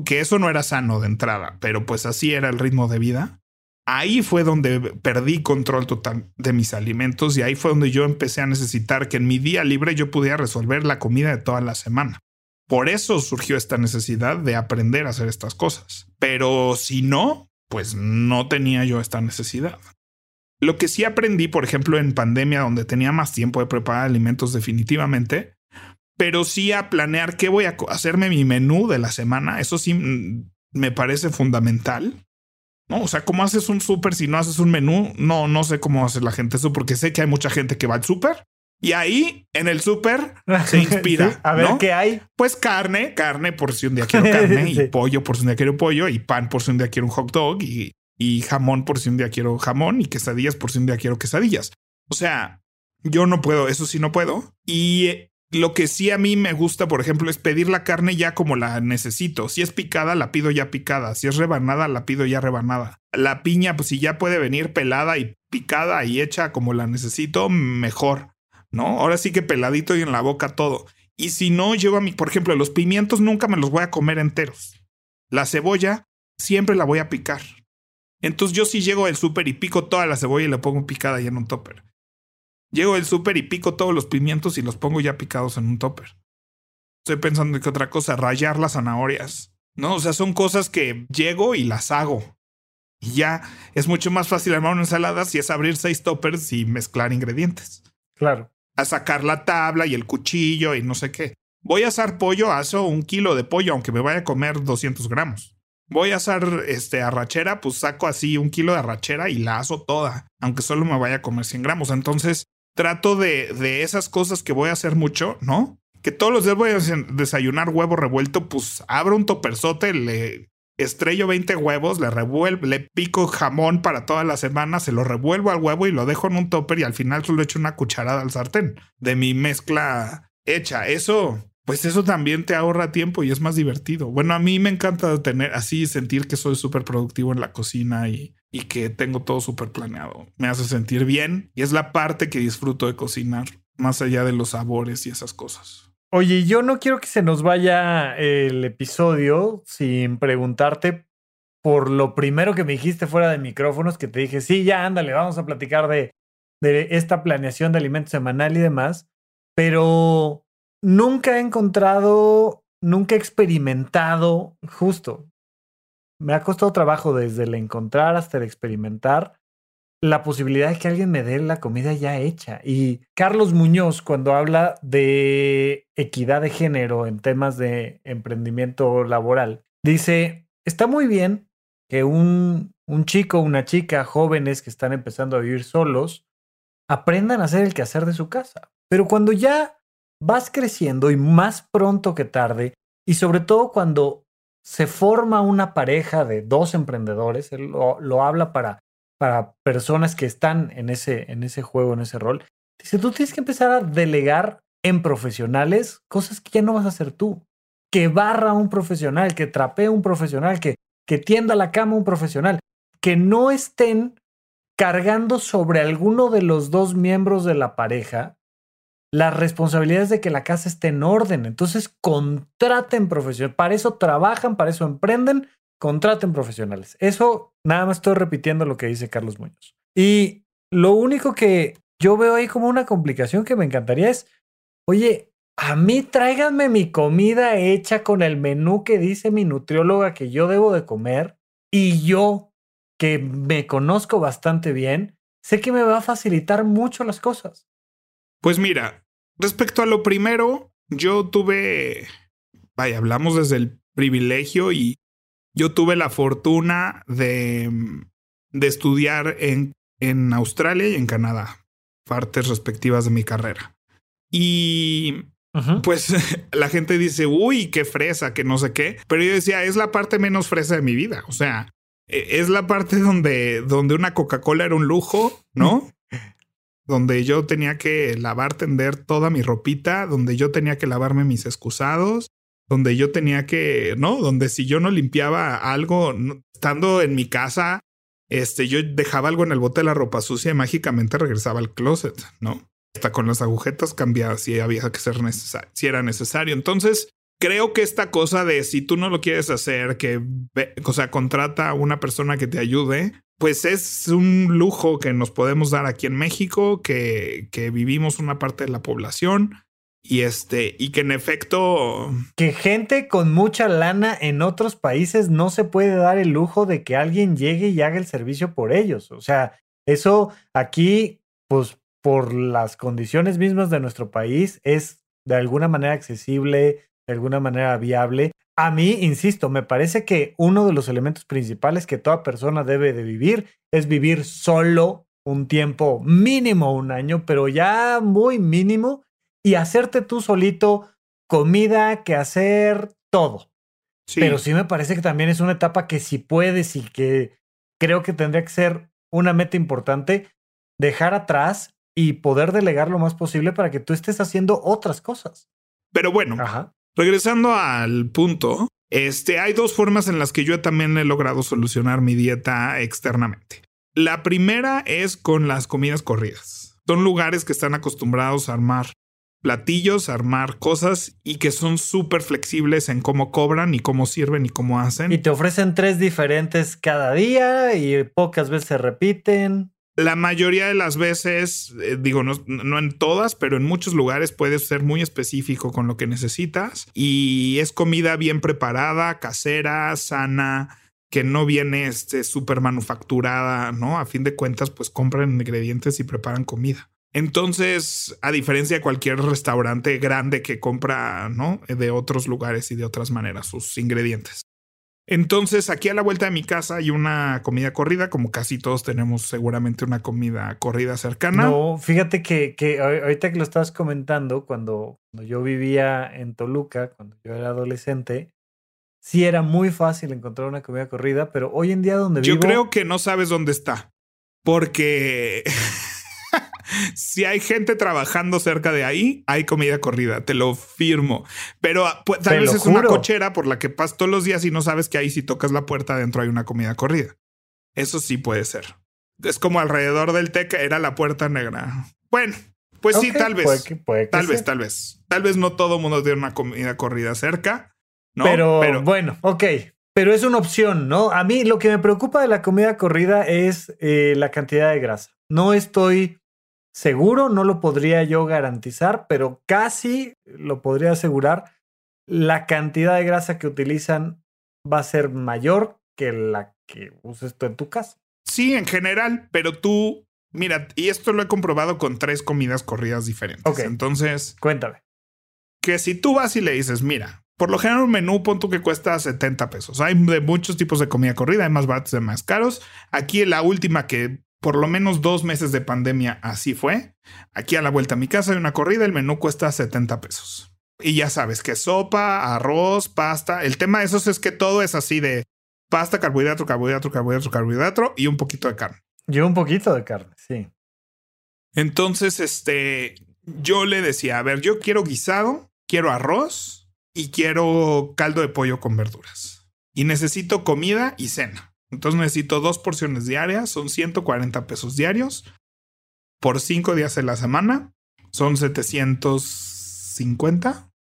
que eso no era sano de entrada, pero pues así era el ritmo de vida. Ahí fue donde perdí control total de mis alimentos y ahí fue donde yo empecé a necesitar que en mi día libre yo pudiera resolver la comida de toda la semana. Por eso surgió esta necesidad de aprender a hacer estas cosas. Pero si no, pues no tenía yo esta necesidad. Lo que sí aprendí, por ejemplo, en pandemia, donde tenía más tiempo de preparar alimentos definitivamente, pero sí a planear qué voy a hacerme mi menú de la semana, eso sí mm, me parece fundamental. No, o sea, ¿cómo haces un súper si no haces un menú? No, no sé cómo hace la gente eso, porque sé que hay mucha gente que va al súper y ahí en el súper [laughs] se inspira. a ver qué hay. Pues carne, carne por si un día quiero carne, [laughs] y pollo por si un día quiero pollo, y pan por si un día quiero un hot dog, y, y jamón por si un día quiero jamón, y quesadillas por si un día quiero quesadillas. O sea, yo no puedo, eso sí no puedo. Y lo que sí a mí me gusta, por ejemplo, es pedir la carne ya como la necesito. Si es picada, la pido ya picada. Si es rebanada, la pido ya rebanada. La piña, pues si ya puede venir pelada y picada y hecha como la necesito, mejor. ¿No? Ahora sí que peladito y en la boca todo. Y si no, llevo a mi, por ejemplo, los pimientos nunca me los voy a comer enteros. La cebolla siempre la voy a picar. Entonces yo sí llego al súper y pico toda la cebolla y la pongo picada ya en un topper. Llego al súper y pico todos los pimientos y los pongo ya picados en un topper. Estoy pensando en que otra cosa, rayar las zanahorias. No, o sea, son cosas que llego y las hago. Y ya es mucho más fácil armar una ensalada si es abrir seis toppers y mezclar ingredientes. Claro. A sacar la tabla y el cuchillo y no sé qué. Voy a asar pollo, aso un kilo de pollo, aunque me vaya a comer 200 gramos. Voy a asar este, arrachera, pues saco así un kilo de arrachera y la aso toda, aunque solo me vaya a comer 100 gramos. Entonces, trato de, de esas cosas que voy a hacer mucho, ¿no? Que todos los días voy a desayunar huevo revuelto, pues abro un toperzote, le estrello 20 huevos, le revuelvo, le pico jamón para toda la semana, se lo revuelvo al huevo y lo dejo en un topper y al final solo echo una cucharada al sartén de mi mezcla hecha. Eso, pues eso también te ahorra tiempo y es más divertido. Bueno, a mí me encanta tener así, sentir que soy súper productivo en la cocina y, y que tengo todo súper planeado. Me hace sentir bien y es la parte que disfruto de cocinar, más allá de los sabores y esas cosas. Oye, yo no quiero que se nos vaya el episodio sin preguntarte por lo primero que me dijiste fuera de micrófonos, que te dije, sí, ya ándale, vamos a platicar de, de esta planeación de alimentos semanal y demás, pero nunca he encontrado, nunca he experimentado justo me ha costado trabajo desde el encontrar hasta el experimentar la posibilidad de que alguien me dé la comida ya hecha. Y Carlos Muñoz, cuando habla de equidad de género en temas de emprendimiento laboral, dice, está muy bien que un, un chico, una chica, jóvenes que están empezando a vivir solos, aprendan a hacer el quehacer de su casa. Pero cuando ya vas creciendo y más pronto que tarde, y sobre todo cuando se forma una pareja de dos emprendedores, él lo, habla para, para personas que están en ese, en ese juego, en ese rol. Dice, tú tienes que empezar a delegar en profesionales cosas que ya no vas a hacer tú. Que barra un profesional, que trapee un profesional, que, que tienda la cama un profesional. Que no estén cargando sobre alguno de los dos miembros de la pareja las responsabilidades de que la casa esté en orden. Entonces, contraten profesionales. Para eso trabajan, para eso emprenden, contraten profesionales. Eso nada más estoy repitiendo lo que dice Carlos Muñoz. Y lo único que yo veo ahí como una complicación que me encantaría es, oye, a mí tráiganme mi comida hecha con el menú que dice mi nutrióloga que yo debo de comer y yo, que me conozco bastante bien, sé que me va a facilitar mucho las cosas. Pues mira, Respecto a lo primero, yo tuve, vaya, hablamos desde el privilegio y yo tuve la fortuna de, de estudiar en, en Australia y en Canadá, partes respectivas de mi carrera. Y pues [laughs] la gente dice, uy, qué fresa, que no sé qué. Pero yo decía, es la parte menos fresa de mi vida. O sea, e, es la parte donde, donde una Coca-Cola era un lujo, ¿no? Donde yo tenía que lavar, tender toda mi ropita, donde yo tenía que lavarme mis excusados, donde yo tenía que, ¿no? Donde si yo no limpiaba algo, estando en mi casa, este, yo dejaba algo en el bote de la ropa sucia y mágicamente regresaba al closet, ¿no? Hasta con las agujetas cambiaba si había que ser necesario, si era necesario. Entonces, creo que esta cosa de si tú no lo quieres hacer, que, o sea, contrata a una persona que te ayude, pues es un lujo que nos podemos dar aquí en México, que, que vivimos una parte de la población y este, y que en efecto. Que gente con mucha lana en otros países no se puede dar el lujo de que alguien llegue y haga el servicio por ellos. O sea, eso aquí, pues por las condiciones mismas de nuestro país, es de alguna manera accesible, de alguna manera viable. A mí, insisto, me parece que uno de los elementos principales que toda persona debe de vivir es vivir solo un tiempo mínimo un año, pero ya muy mínimo y hacerte tú solito comida, que hacer todo. Pero sí me parece que también es una etapa que si puedes y que creo que tendría que ser una meta importante, dejar atrás y poder delegar lo más posible para que tú estés haciendo otras cosas. Pero bueno, regresando al punto, este, hay dos formas en las que yo también he logrado solucionar mi dieta externamente. La primera es con las comidas corridas. Son lugares que están acostumbrados a armar platillos, armar cosas y que son súper flexibles en cómo cobran y cómo sirven y cómo hacen. Y te ofrecen tres diferentes cada día y pocas veces se repiten. La mayoría de las veces, eh, digo, no, no, en todas, pero en muchos lugares puedes ser muy específico con lo que necesitas y es comida bien preparada, casera, sana, que no viene este, súper manufacturada, ¿no? A fin de cuentas, pues compran ingredientes y preparan comida. Entonces, a diferencia de cualquier restaurante grande que compra, ¿no? De otros lugares y de otras maneras sus ingredientes. Entonces, aquí a la vuelta de mi casa hay una comida corrida, como casi todos tenemos seguramente una comida corrida cercana. No, fíjate que, que ahorita que lo estabas comentando, cuando, cuando yo vivía en Toluca, cuando yo era adolescente, sí era muy fácil encontrar una comida corrida, pero hoy en día donde vivo... Yo creo que no sabes dónde está, porque [laughs] si hay gente trabajando cerca de ahí, hay comida corrida, te lo firmo. Pero ah, pues, tal vez es una cochera por la que pasas todos los días y no sabes que ahí si tocas la puerta adentro hay una comida corrida. Eso sí puede ser. Es como alrededor del TEC era la puerta negra. Bueno, pues sí, tal vez. tal vez, tal vez. Tal vez no todo el mundo tiene una comida corrida cerca. ¿no? Pero, bueno, ok. Pero es una opción, ¿no? A mí lo que me preocupa de la comida corrida es eh, la cantidad de grasa. No estoy seguro, no lo podría yo garantizar, pero casi lo podría asegurar. La cantidad de grasa que utilizan va a ser mayor que la que uses tú en tu casa. Sí, en general, pero tú, mira, y esto lo he comprobado con tres comidas corridas diferentes. Ok. Entonces, cuéntame. Que si tú vas y le dices, mira, por lo general un menú punto que cuesta 70 pesos. Hay de muchos tipos de comida corrida, hay más baratos y más caros. Aquí la última que por lo menos dos meses de pandemia así fue. Aquí a la vuelta a mi casa hay una corrida, el menú cuesta 70 pesos. Y ya sabes que sopa, arroz, pasta. El tema de esos es que todo es así de pasta, carbohidrato, carbohidrato, carbohidrato, carbohidrato y un poquito de carne. Y un poquito de carne, sí. Entonces, este, yo le decía, a ver, yo quiero guisado, quiero arroz y quiero caldo de pollo con verduras. Y necesito comida y cena. Entonces necesito dos porciones diarias, son 140 pesos diarios. Por cinco días en la semana, son 750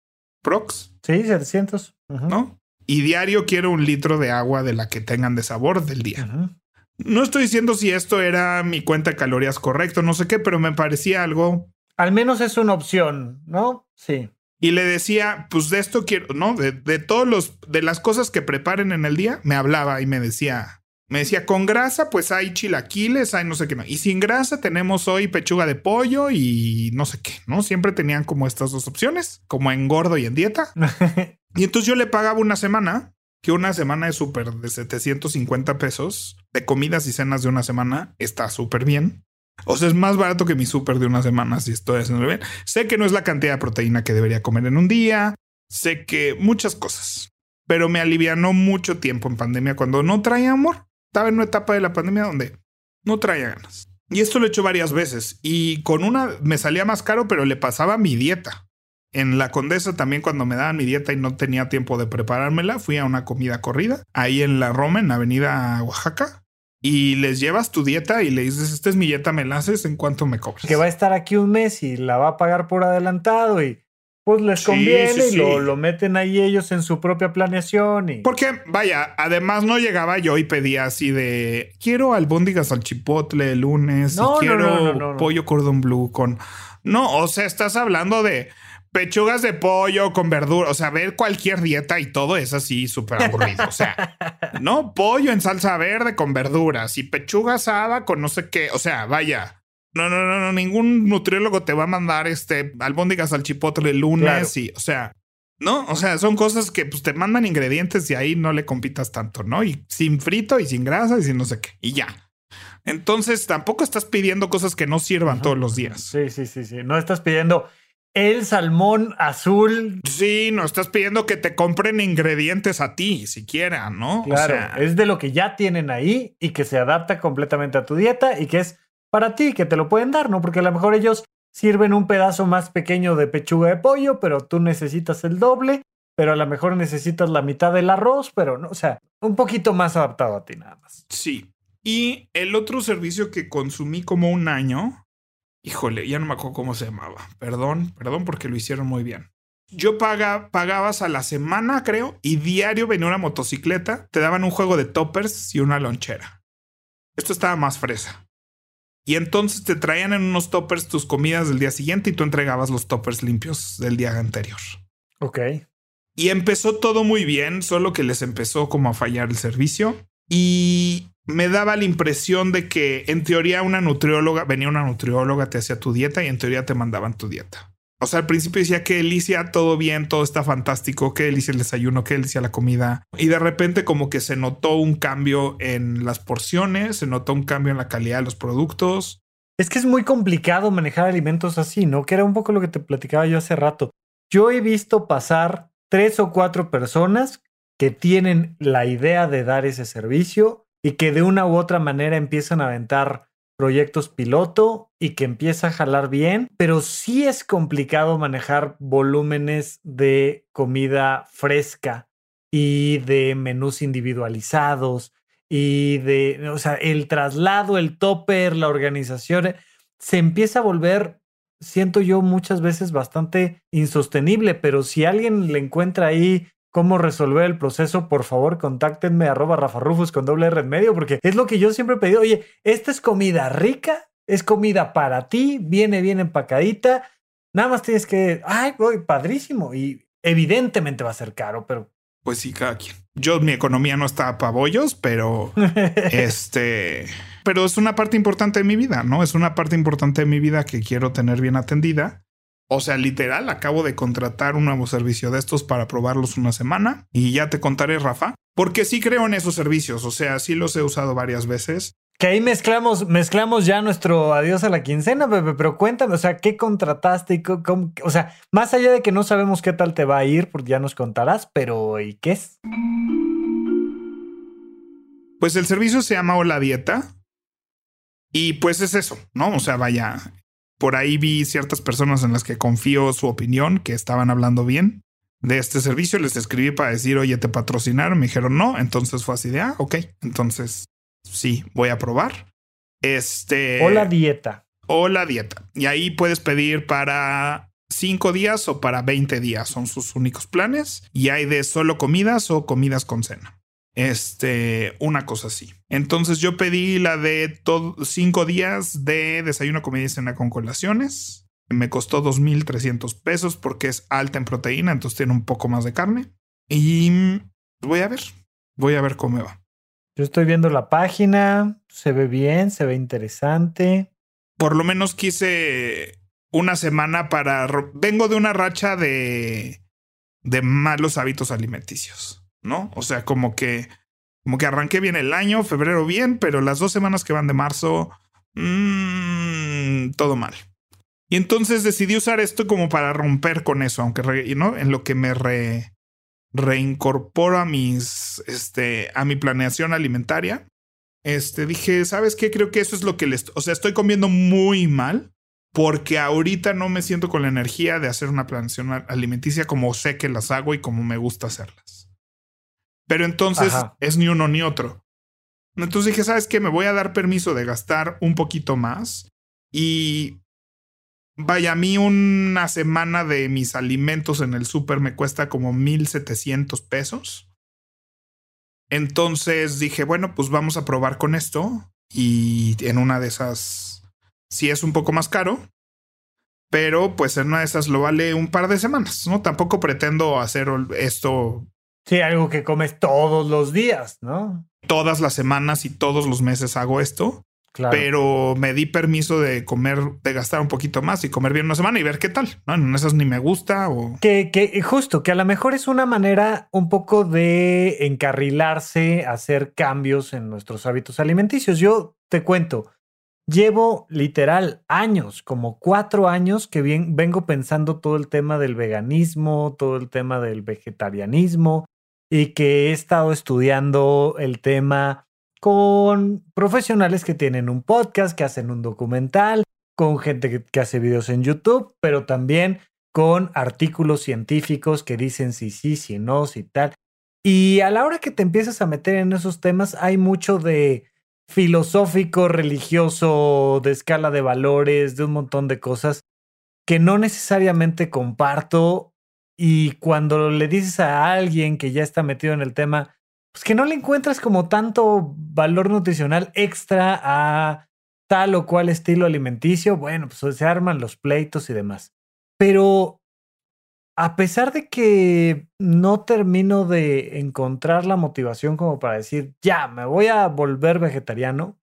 prox. Sí, 700. ¿No? Y diario quiero un litro de agua de la que tengan de sabor del día. No estoy diciendo si esto era mi cuenta de calorías correcto, no sé qué, pero me parecía algo. Al menos es una opción, ¿no? Sí. Y le decía, pues de esto quiero, ¿no? De, de todos los, de las cosas que preparen en el día, me hablaba y me decía, me decía, con grasa, pues hay chilaquiles, hay no sé qué más. Y sin grasa tenemos hoy pechuga de pollo y no sé qué, ¿no? Siempre tenían como estas dos opciones, como en gordo y en dieta. [laughs] y entonces yo le pagaba una semana, que una semana es súper de 750 pesos, de comidas y cenas de una semana, está súper bien. O sea, es más barato que mi súper de una semana si estoy haciendo bien. Sé que no es la cantidad de proteína que debería comer en un día. Sé que muchas cosas. Pero me alivianó mucho tiempo en pandemia cuando no traía amor. Estaba en una etapa de la pandemia donde no traía ganas. Y esto lo he hecho varias veces. Y con una me salía más caro, pero le pasaba mi dieta. En la Condesa también cuando me daban mi dieta y no tenía tiempo de preparármela, fui a una comida corrida, ahí en la Roma, en avenida Oaxaca, y les llevas tu dieta y le dices, esta es mi dieta, me la haces, ¿en cuánto me cobras? Que va a estar aquí un mes y la va a pagar por adelantado y pues les conviene y lo, lo, meten ahí ellos en su propia planeación. Y... Porque, vaya, además no llegaba yo y pedía así de quiero albóndigas al chipotle el lunes y quiero pollo cordón blue con. No, o sea, estás hablando de pechugas de pollo con verdura, o sea, ver cualquier dieta y todo es así súper aburrido. O sea, [laughs] no pollo en salsa verde con verduras y pechuga asada con no sé qué. O sea, vaya. No, no, no, no, ningún nutriólogo te va a mandar este albóndigas al chipotle el lunes y, o sea, no, o sea, son cosas que pues te mandan ingredientes y ahí no le compitas tanto, ¿no? Y sin frito y sin grasa y sin no sé qué, y ya. Entonces tampoco estás pidiendo cosas que no sirvan todos los días. Sí, sí, sí, sí. No estás pidiendo el salmón azul. Sí, no estás pidiendo que te compren ingredientes a ti, siquiera, ¿no? Claro, es de lo que ya tienen ahí y que se adapta completamente a tu dieta y que es para ti, que te lo pueden dar, ¿no? Porque a lo mejor ellos sirven un pedazo más pequeño de pechuga de pollo, pero tú necesitas el doble, pero a lo mejor necesitas la mitad del arroz, pero no, o sea, un poquito más adaptado a ti nada más. Sí. Y el otro servicio que consumí como un año, híjole, ya no me acuerdo cómo se llamaba. Perdón, perdón porque lo hicieron muy bien. Yo paga, pagabas a la semana, creo, y diario venía una motocicleta, te daban un juego de toppers y una lonchera. Esto estaba más fresa. Y entonces te traían en unos toppers tus comidas del día siguiente y tú entregabas los toppers limpios del día anterior. Ok. Y empezó todo muy bien, solo que les empezó como a fallar el servicio. Y me daba la impresión de que en teoría una nutrióloga, venía una nutrióloga, te hacía tu dieta y en teoría te mandaban tu dieta. O sea, al principio decía que delicia, todo bien, todo está fantástico, que delicia el desayuno, que delicia la comida. Y de repente como que se notó un cambio en las porciones, se notó un cambio en la calidad de los productos. Es que es muy complicado manejar alimentos así, ¿no? Que era un poco lo que te platicaba yo hace rato. Yo he visto pasar tres o cuatro personas que tienen la idea de dar ese servicio y que de una u otra manera empiezan a aventar proyectos piloto y que empieza a jalar bien, pero sí es complicado manejar volúmenes de comida fresca y de menús individualizados y de, o sea, el traslado, el topper, la organización, se empieza a volver, siento yo muchas veces bastante insostenible, pero si alguien le encuentra ahí cómo resolver el proceso, por favor, contáctenme arroba Rafa Rufus con doble R en medio, porque es lo que yo siempre he pedido. Oye, esta es comida rica, es comida para ti, viene bien empacadita. Nada más tienes que, ay, voy, padrísimo. Y evidentemente va a ser caro, pero. Pues sí, cada quien. Yo, mi economía no está para bollos, pero [laughs] este, pero es una parte importante de mi vida, ¿no? Es una parte importante de mi vida que quiero tener bien atendida. O sea, literal, acabo de contratar un nuevo servicio de estos para probarlos una semana y ya te contaré, Rafa, porque sí creo en esos servicios. O sea, sí los he usado varias veces. Que ahí mezclamos, mezclamos ya nuestro adiós a la quincena, Pepe, pero cuéntame, o sea, ¿qué contrataste? Y cómo, o sea, más allá de que no sabemos qué tal te va a ir, porque ya nos contarás, pero ¿y qué es? Pues el servicio se llama Hola Dieta. Y pues es eso, ¿no? O sea, vaya, por ahí vi ciertas personas en las que confío su opinión, que estaban hablando bien de este servicio. Les escribí para decir, oye, te patrocinaron. Me dijeron no. Entonces fue así de, ah, ok. Entonces sí, voy a probar. Este. Hola dieta. Hola dieta. Y ahí puedes pedir para cinco días o para 20 días. Son sus únicos planes. Y hay de solo comidas o comidas con cena. Este, una cosa así. Entonces yo pedí la de cinco días de desayuno, comida y cena con colaciones. Me costó 2.300 pesos porque es alta en proteína, entonces tiene un poco más de carne. Y voy a ver, voy a ver cómo me va. Yo estoy viendo la página, se ve bien, se ve interesante. Por lo menos quise una semana para... Vengo de una racha de, de malos hábitos alimenticios. ¿No? O sea, como que, como que arranqué bien el año, febrero bien, pero las dos semanas que van de marzo, mm, todo mal. Y entonces decidí usar esto como para romper con eso, aunque ¿no? en lo que me reincorporo a mis, este, a mi planeación alimentaria. Este, dije, ¿sabes qué? Creo que eso es lo que les, o sea, estoy comiendo muy mal porque ahorita no me siento con la energía de hacer una planeación alimenticia como sé que las hago y como me gusta hacerlas. Pero entonces es ni uno ni otro. Entonces dije, ¿sabes qué? Me voy a dar permiso de gastar un poquito más y vaya, a mí una semana de mis alimentos en el súper me cuesta como 1700 pesos. Entonces dije, bueno, pues vamos a probar con esto y en una de esas sí es un poco más caro, pero pues en una de esas lo vale un par de semanas, ¿no? Tampoco pretendo hacer esto. Sí, algo que comes todos los días, ¿no? Todas las semanas y todos los meses hago esto. Claro. Pero me di permiso de comer, de gastar un poquito más y comer bien una semana y ver qué tal. ¿no? En esas ni me gusta o. Que, que justo, que a lo mejor es una manera un poco de encarrilarse, hacer cambios en nuestros hábitos alimenticios. Yo te cuento, Llevo literal años, como cuatro años, que bien, vengo pensando todo el tema del veganismo, todo el tema del vegetarianismo y que he estado estudiando el tema con profesionales que tienen un podcast, que hacen un documental, con gente que, hace videos en YouTube, pero también con artículos científicos que dicen si sí, si no, si tal. Y a la hora que te empiezas a meter en esos temas, hay mucho de filosófico, religioso, de escala de valores, de un montón de cosas que no necesariamente comparto y cuando le dices a alguien que ya está metido en el tema, pues que no le encuentras como tanto valor nutricional extra a tal o cual estilo alimenticio, bueno, pues se arman los pleitos y demás. Pero a pesar de que no termino de encontrar la motivación como para decir, ya, me voy a volver vegetariano,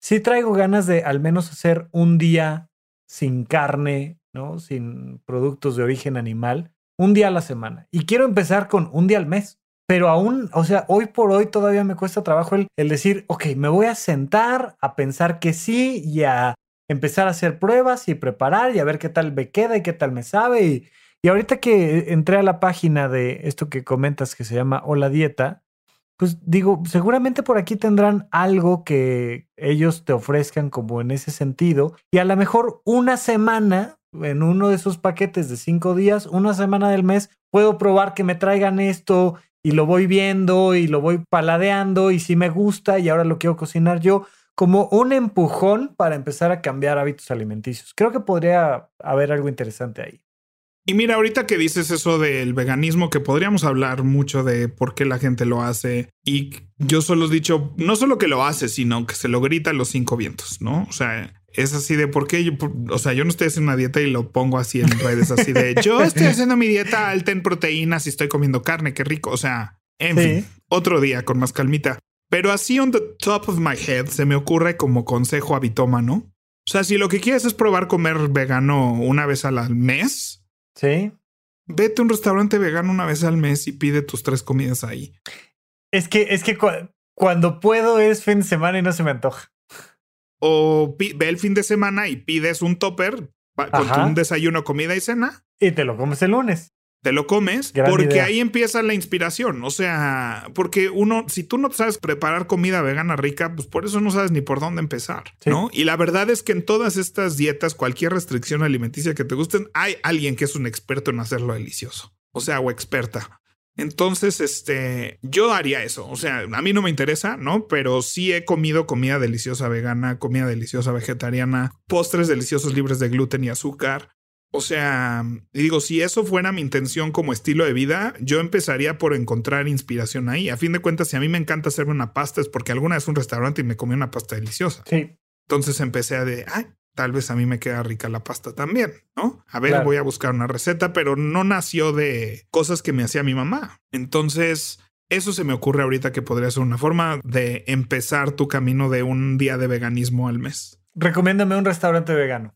sí traigo ganas de al menos hacer un día sin carne, ¿no? Sin productos de origen animal, un día a la semana. Y quiero empezar con un día al mes. Pero aún, o sea, hoy por hoy todavía me cuesta trabajo el, el decir, ok, me voy a sentar a pensar que sí y a empezar a hacer pruebas y preparar y a ver qué tal me queda y qué tal me sabe y, y ahorita que entré a la página de esto que comentas que se llama Hola Dieta, pues digo, seguramente por aquí tendrán algo que ellos te ofrezcan como en ese sentido. Y a lo mejor una semana, en uno de esos paquetes de cinco días, una semana del mes, puedo probar que me traigan esto y lo voy viendo y lo voy paladeando y si me gusta y ahora lo quiero cocinar yo como un empujón para empezar a cambiar hábitos alimenticios. Creo que podría haber algo interesante ahí. Y mira, ahorita que dices eso del veganismo, que podríamos hablar mucho de por qué la gente lo hace. Y yo solo he dicho, no solo que lo hace, sino que se lo grita a los cinco vientos, ¿no? O sea, es así de por qué yo, o sea, yo no estoy haciendo una dieta y lo pongo así en redes, así de [laughs] yo estoy haciendo mi dieta alta en proteínas y estoy comiendo carne, qué rico. O sea, en fin, otro día con más calmita. Pero así on the top of my head se me ocurre como consejo habitómano. O sea, si lo que quieres es probar comer vegano una vez al mes, Sí. Vete a un restaurante vegano una vez al mes y pide tus tres comidas ahí. Es que, es que cuando puedo es fin de semana y no se me antoja. O ve el fin de semana y pides un topper con un desayuno, comida y cena. Y te lo comes el lunes te lo comes, porque ahí empieza la inspiración. O sea, porque uno, si tú no sabes preparar comida vegana rica, pues por eso no sabes ni por dónde empezar, ¿no? Y la verdad es que en todas estas dietas, cualquier restricción alimenticia que te gusten, hay alguien que es un experto en hacerlo delicioso. O sea, o experta. Entonces, este, yo haría eso. O sea, a mí no me interesa, ¿no? Pero sí he comido comida deliciosa vegana, comida deliciosa vegetariana, postres deliciosos libres de gluten y azúcar. O sea, digo, si eso fuera mi intención como estilo de vida, yo empezaría por encontrar inspiración ahí. A fin de cuentas, si a mí me encanta hacerme una pasta es porque alguna vez un restaurante y me comí una pasta deliciosa. Sí. Entonces empecé a de, ay, tal vez a mí me queda rica la pasta también, ¿no? A ver, voy a buscar una receta, pero no nació de cosas que me hacía mi mamá. Entonces, eso se me ocurre ahorita que podría ser una forma de empezar tu camino de un día de veganismo al mes. Recomiéndame un restaurante vegano.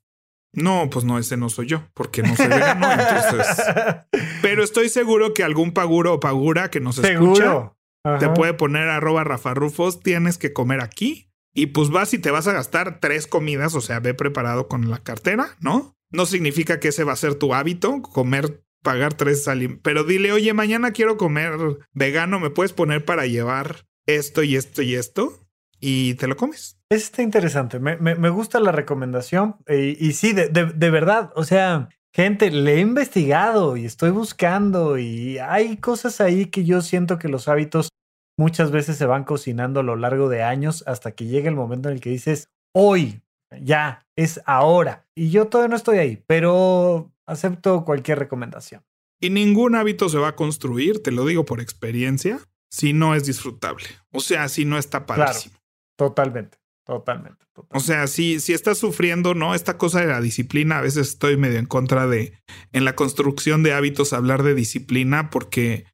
No, pues no, ese no soy yo, porque no soy vegano, entonces. [laughs] Pero estoy seguro que algún paguro o pagura que nos escucha te puede poner arroba Rafa Rufos, tienes que comer aquí Y pues vas y te vas a gastar tres comidas, o sea, ve preparado con la cartera, ¿no? No significa que ese va a ser tu hábito, comer, pagar tres alimentos. Pero dile, oye, mañana quiero comer vegano, ¿me puedes poner para llevar esto y esto y esto? Y te lo comes. Está interesante. Me, me, gusta la recomendación. Y, y sí, de, de, de verdad, o sea, Gente, le he investigado y estoy buscando y hay cosas ahí que yo siento que los hábitos muchas veces se van cocinando a lo largo de años hasta que llega el momento en el que dices, hoy, ya, es ahora. Y yo todavía no estoy ahí, pero acepto cualquier recomendación. Y ningún hábito se va a construir, te lo digo por experiencia, si no es disfrutable. O sea, si no está padrísimo. totalmente. Totalmente, O sea, si, si estás sufriendo, ¿no? Esta cosa de la disciplina, a veces estoy medio en contra de, en la construcción de hábitos, hablar de disciplina, porque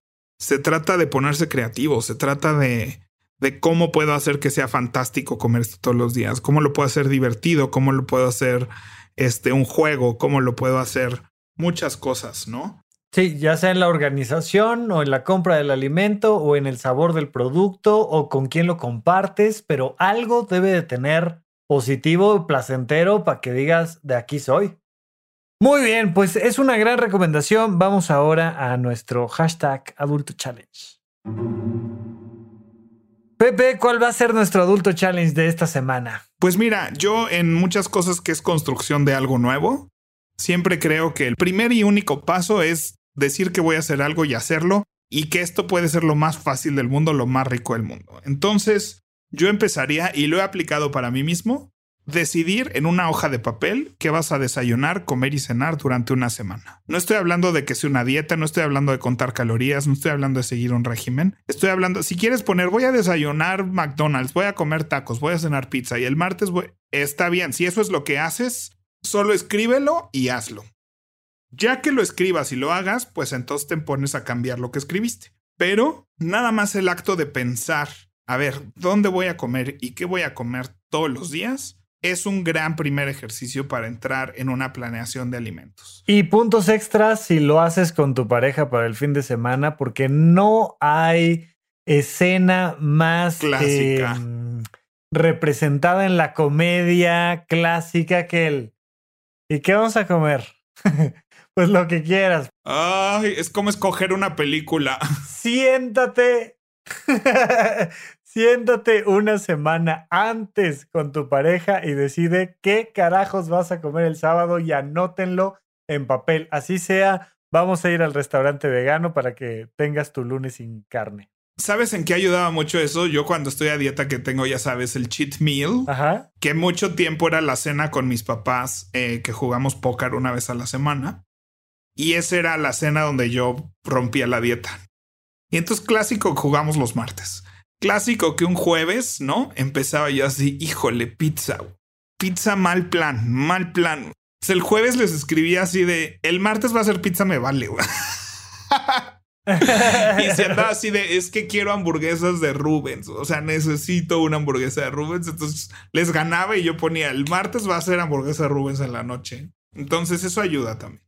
se trata de ponerse creativo, se trata de, de cómo puedo hacer que sea fantástico comer esto todos los días, cómo lo puedo hacer divertido, cómo lo puedo hacer este, un juego, cómo lo puedo hacer muchas cosas, ¿no? Sí, ya sea en la organización o en la compra del alimento o en el sabor del producto o con quién lo compartes, pero algo debe de tener positivo, placentero para que digas, de aquí soy. Muy bien, pues es una gran recomendación. Vamos ahora a nuestro hashtag Adulto Challenge. Pepe, ¿cuál va a ser nuestro Adulto Challenge de esta semana? Pues mira, yo en muchas cosas que es construcción de algo nuevo, siempre creo que el primer y único paso es decir que voy a hacer algo y hacerlo y que esto puede ser lo más fácil del mundo, lo más rico del mundo. Entonces, yo empezaría, y lo he aplicado para mí mismo, decidir en una hoja de papel qué vas a desayunar, comer y cenar durante una semana. No estoy hablando de que sea una dieta, no estoy hablando de contar calorías, no estoy hablando de seguir un régimen. Estoy hablando, si quieres poner, voy a desayunar McDonald's, voy a comer tacos, voy a cenar pizza y el martes voy... Está bien, si eso es lo que haces, solo escríbelo y hazlo. Ya que lo escribas y lo hagas, pues entonces te pones a cambiar lo que escribiste. Pero nada más el acto de pensar, a ver, ¿dónde voy a comer y qué voy a comer todos los días? Es un gran primer ejercicio para entrar en una planeación de alimentos. Y puntos extras si lo haces con tu pareja para el fin de semana, porque no hay escena más clásica. Em, representada en la comedia clásica que el ¿y qué vamos a comer? [laughs] Pues lo que quieras. Ay, es como escoger una película. [laughs] Siéntate. [laughs] Siéntate una semana antes con tu pareja y decide qué carajos vas a comer el sábado y anótenlo en papel. Así sea, vamos a ir al restaurante vegano para que tengas tu lunes sin carne. ¿Sabes en qué ayudaba mucho eso? Yo cuando estoy a dieta que tengo, ya sabes, el cheat meal, que mucho tiempo era la cena con mis papás, eh, que jugamos póker una vez a la semana. Y esa era la cena donde yo rompía la dieta. Y entonces clásico jugamos los martes. Clásico que un jueves, ¿no? Empezaba yo así, híjole, pizza. Pizza mal plan, mal plan. el jueves les escribía así de, el martes va a ser pizza, me vale. [laughs] y se andaba así de, es que quiero hamburguesas de Rubens. O sea, necesito una hamburguesa de Rubens. Entonces les ganaba y yo ponía, el martes va a ser hamburguesa de Rubens en la noche. Entonces eso ayuda también.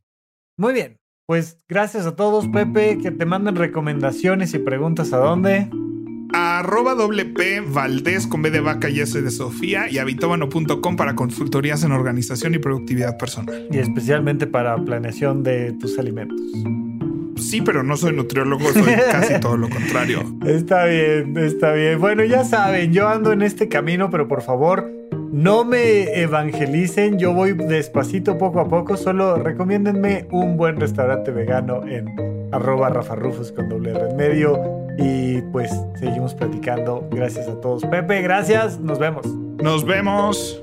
Muy bien. Pues gracias a todos, Pepe, que te manden recomendaciones y preguntas a dónde. Arroba WP Valdés con B de vaca y S de Sofía y habitóbano.com para consultorías en organización y productividad personal. Y especialmente para planeación de tus alimentos. Sí, pero no soy nutriólogo, soy casi [laughs] todo lo contrario. Está bien, está bien. Bueno, ya saben, yo ando en este camino, pero por favor, no me evangelicen, yo voy despacito poco a poco, solo recomiéndenme un buen restaurante vegano en arroba rafarrufus con doble red medio y pues seguimos platicando. Gracias a todos. Pepe, gracias, nos vemos. Nos vemos.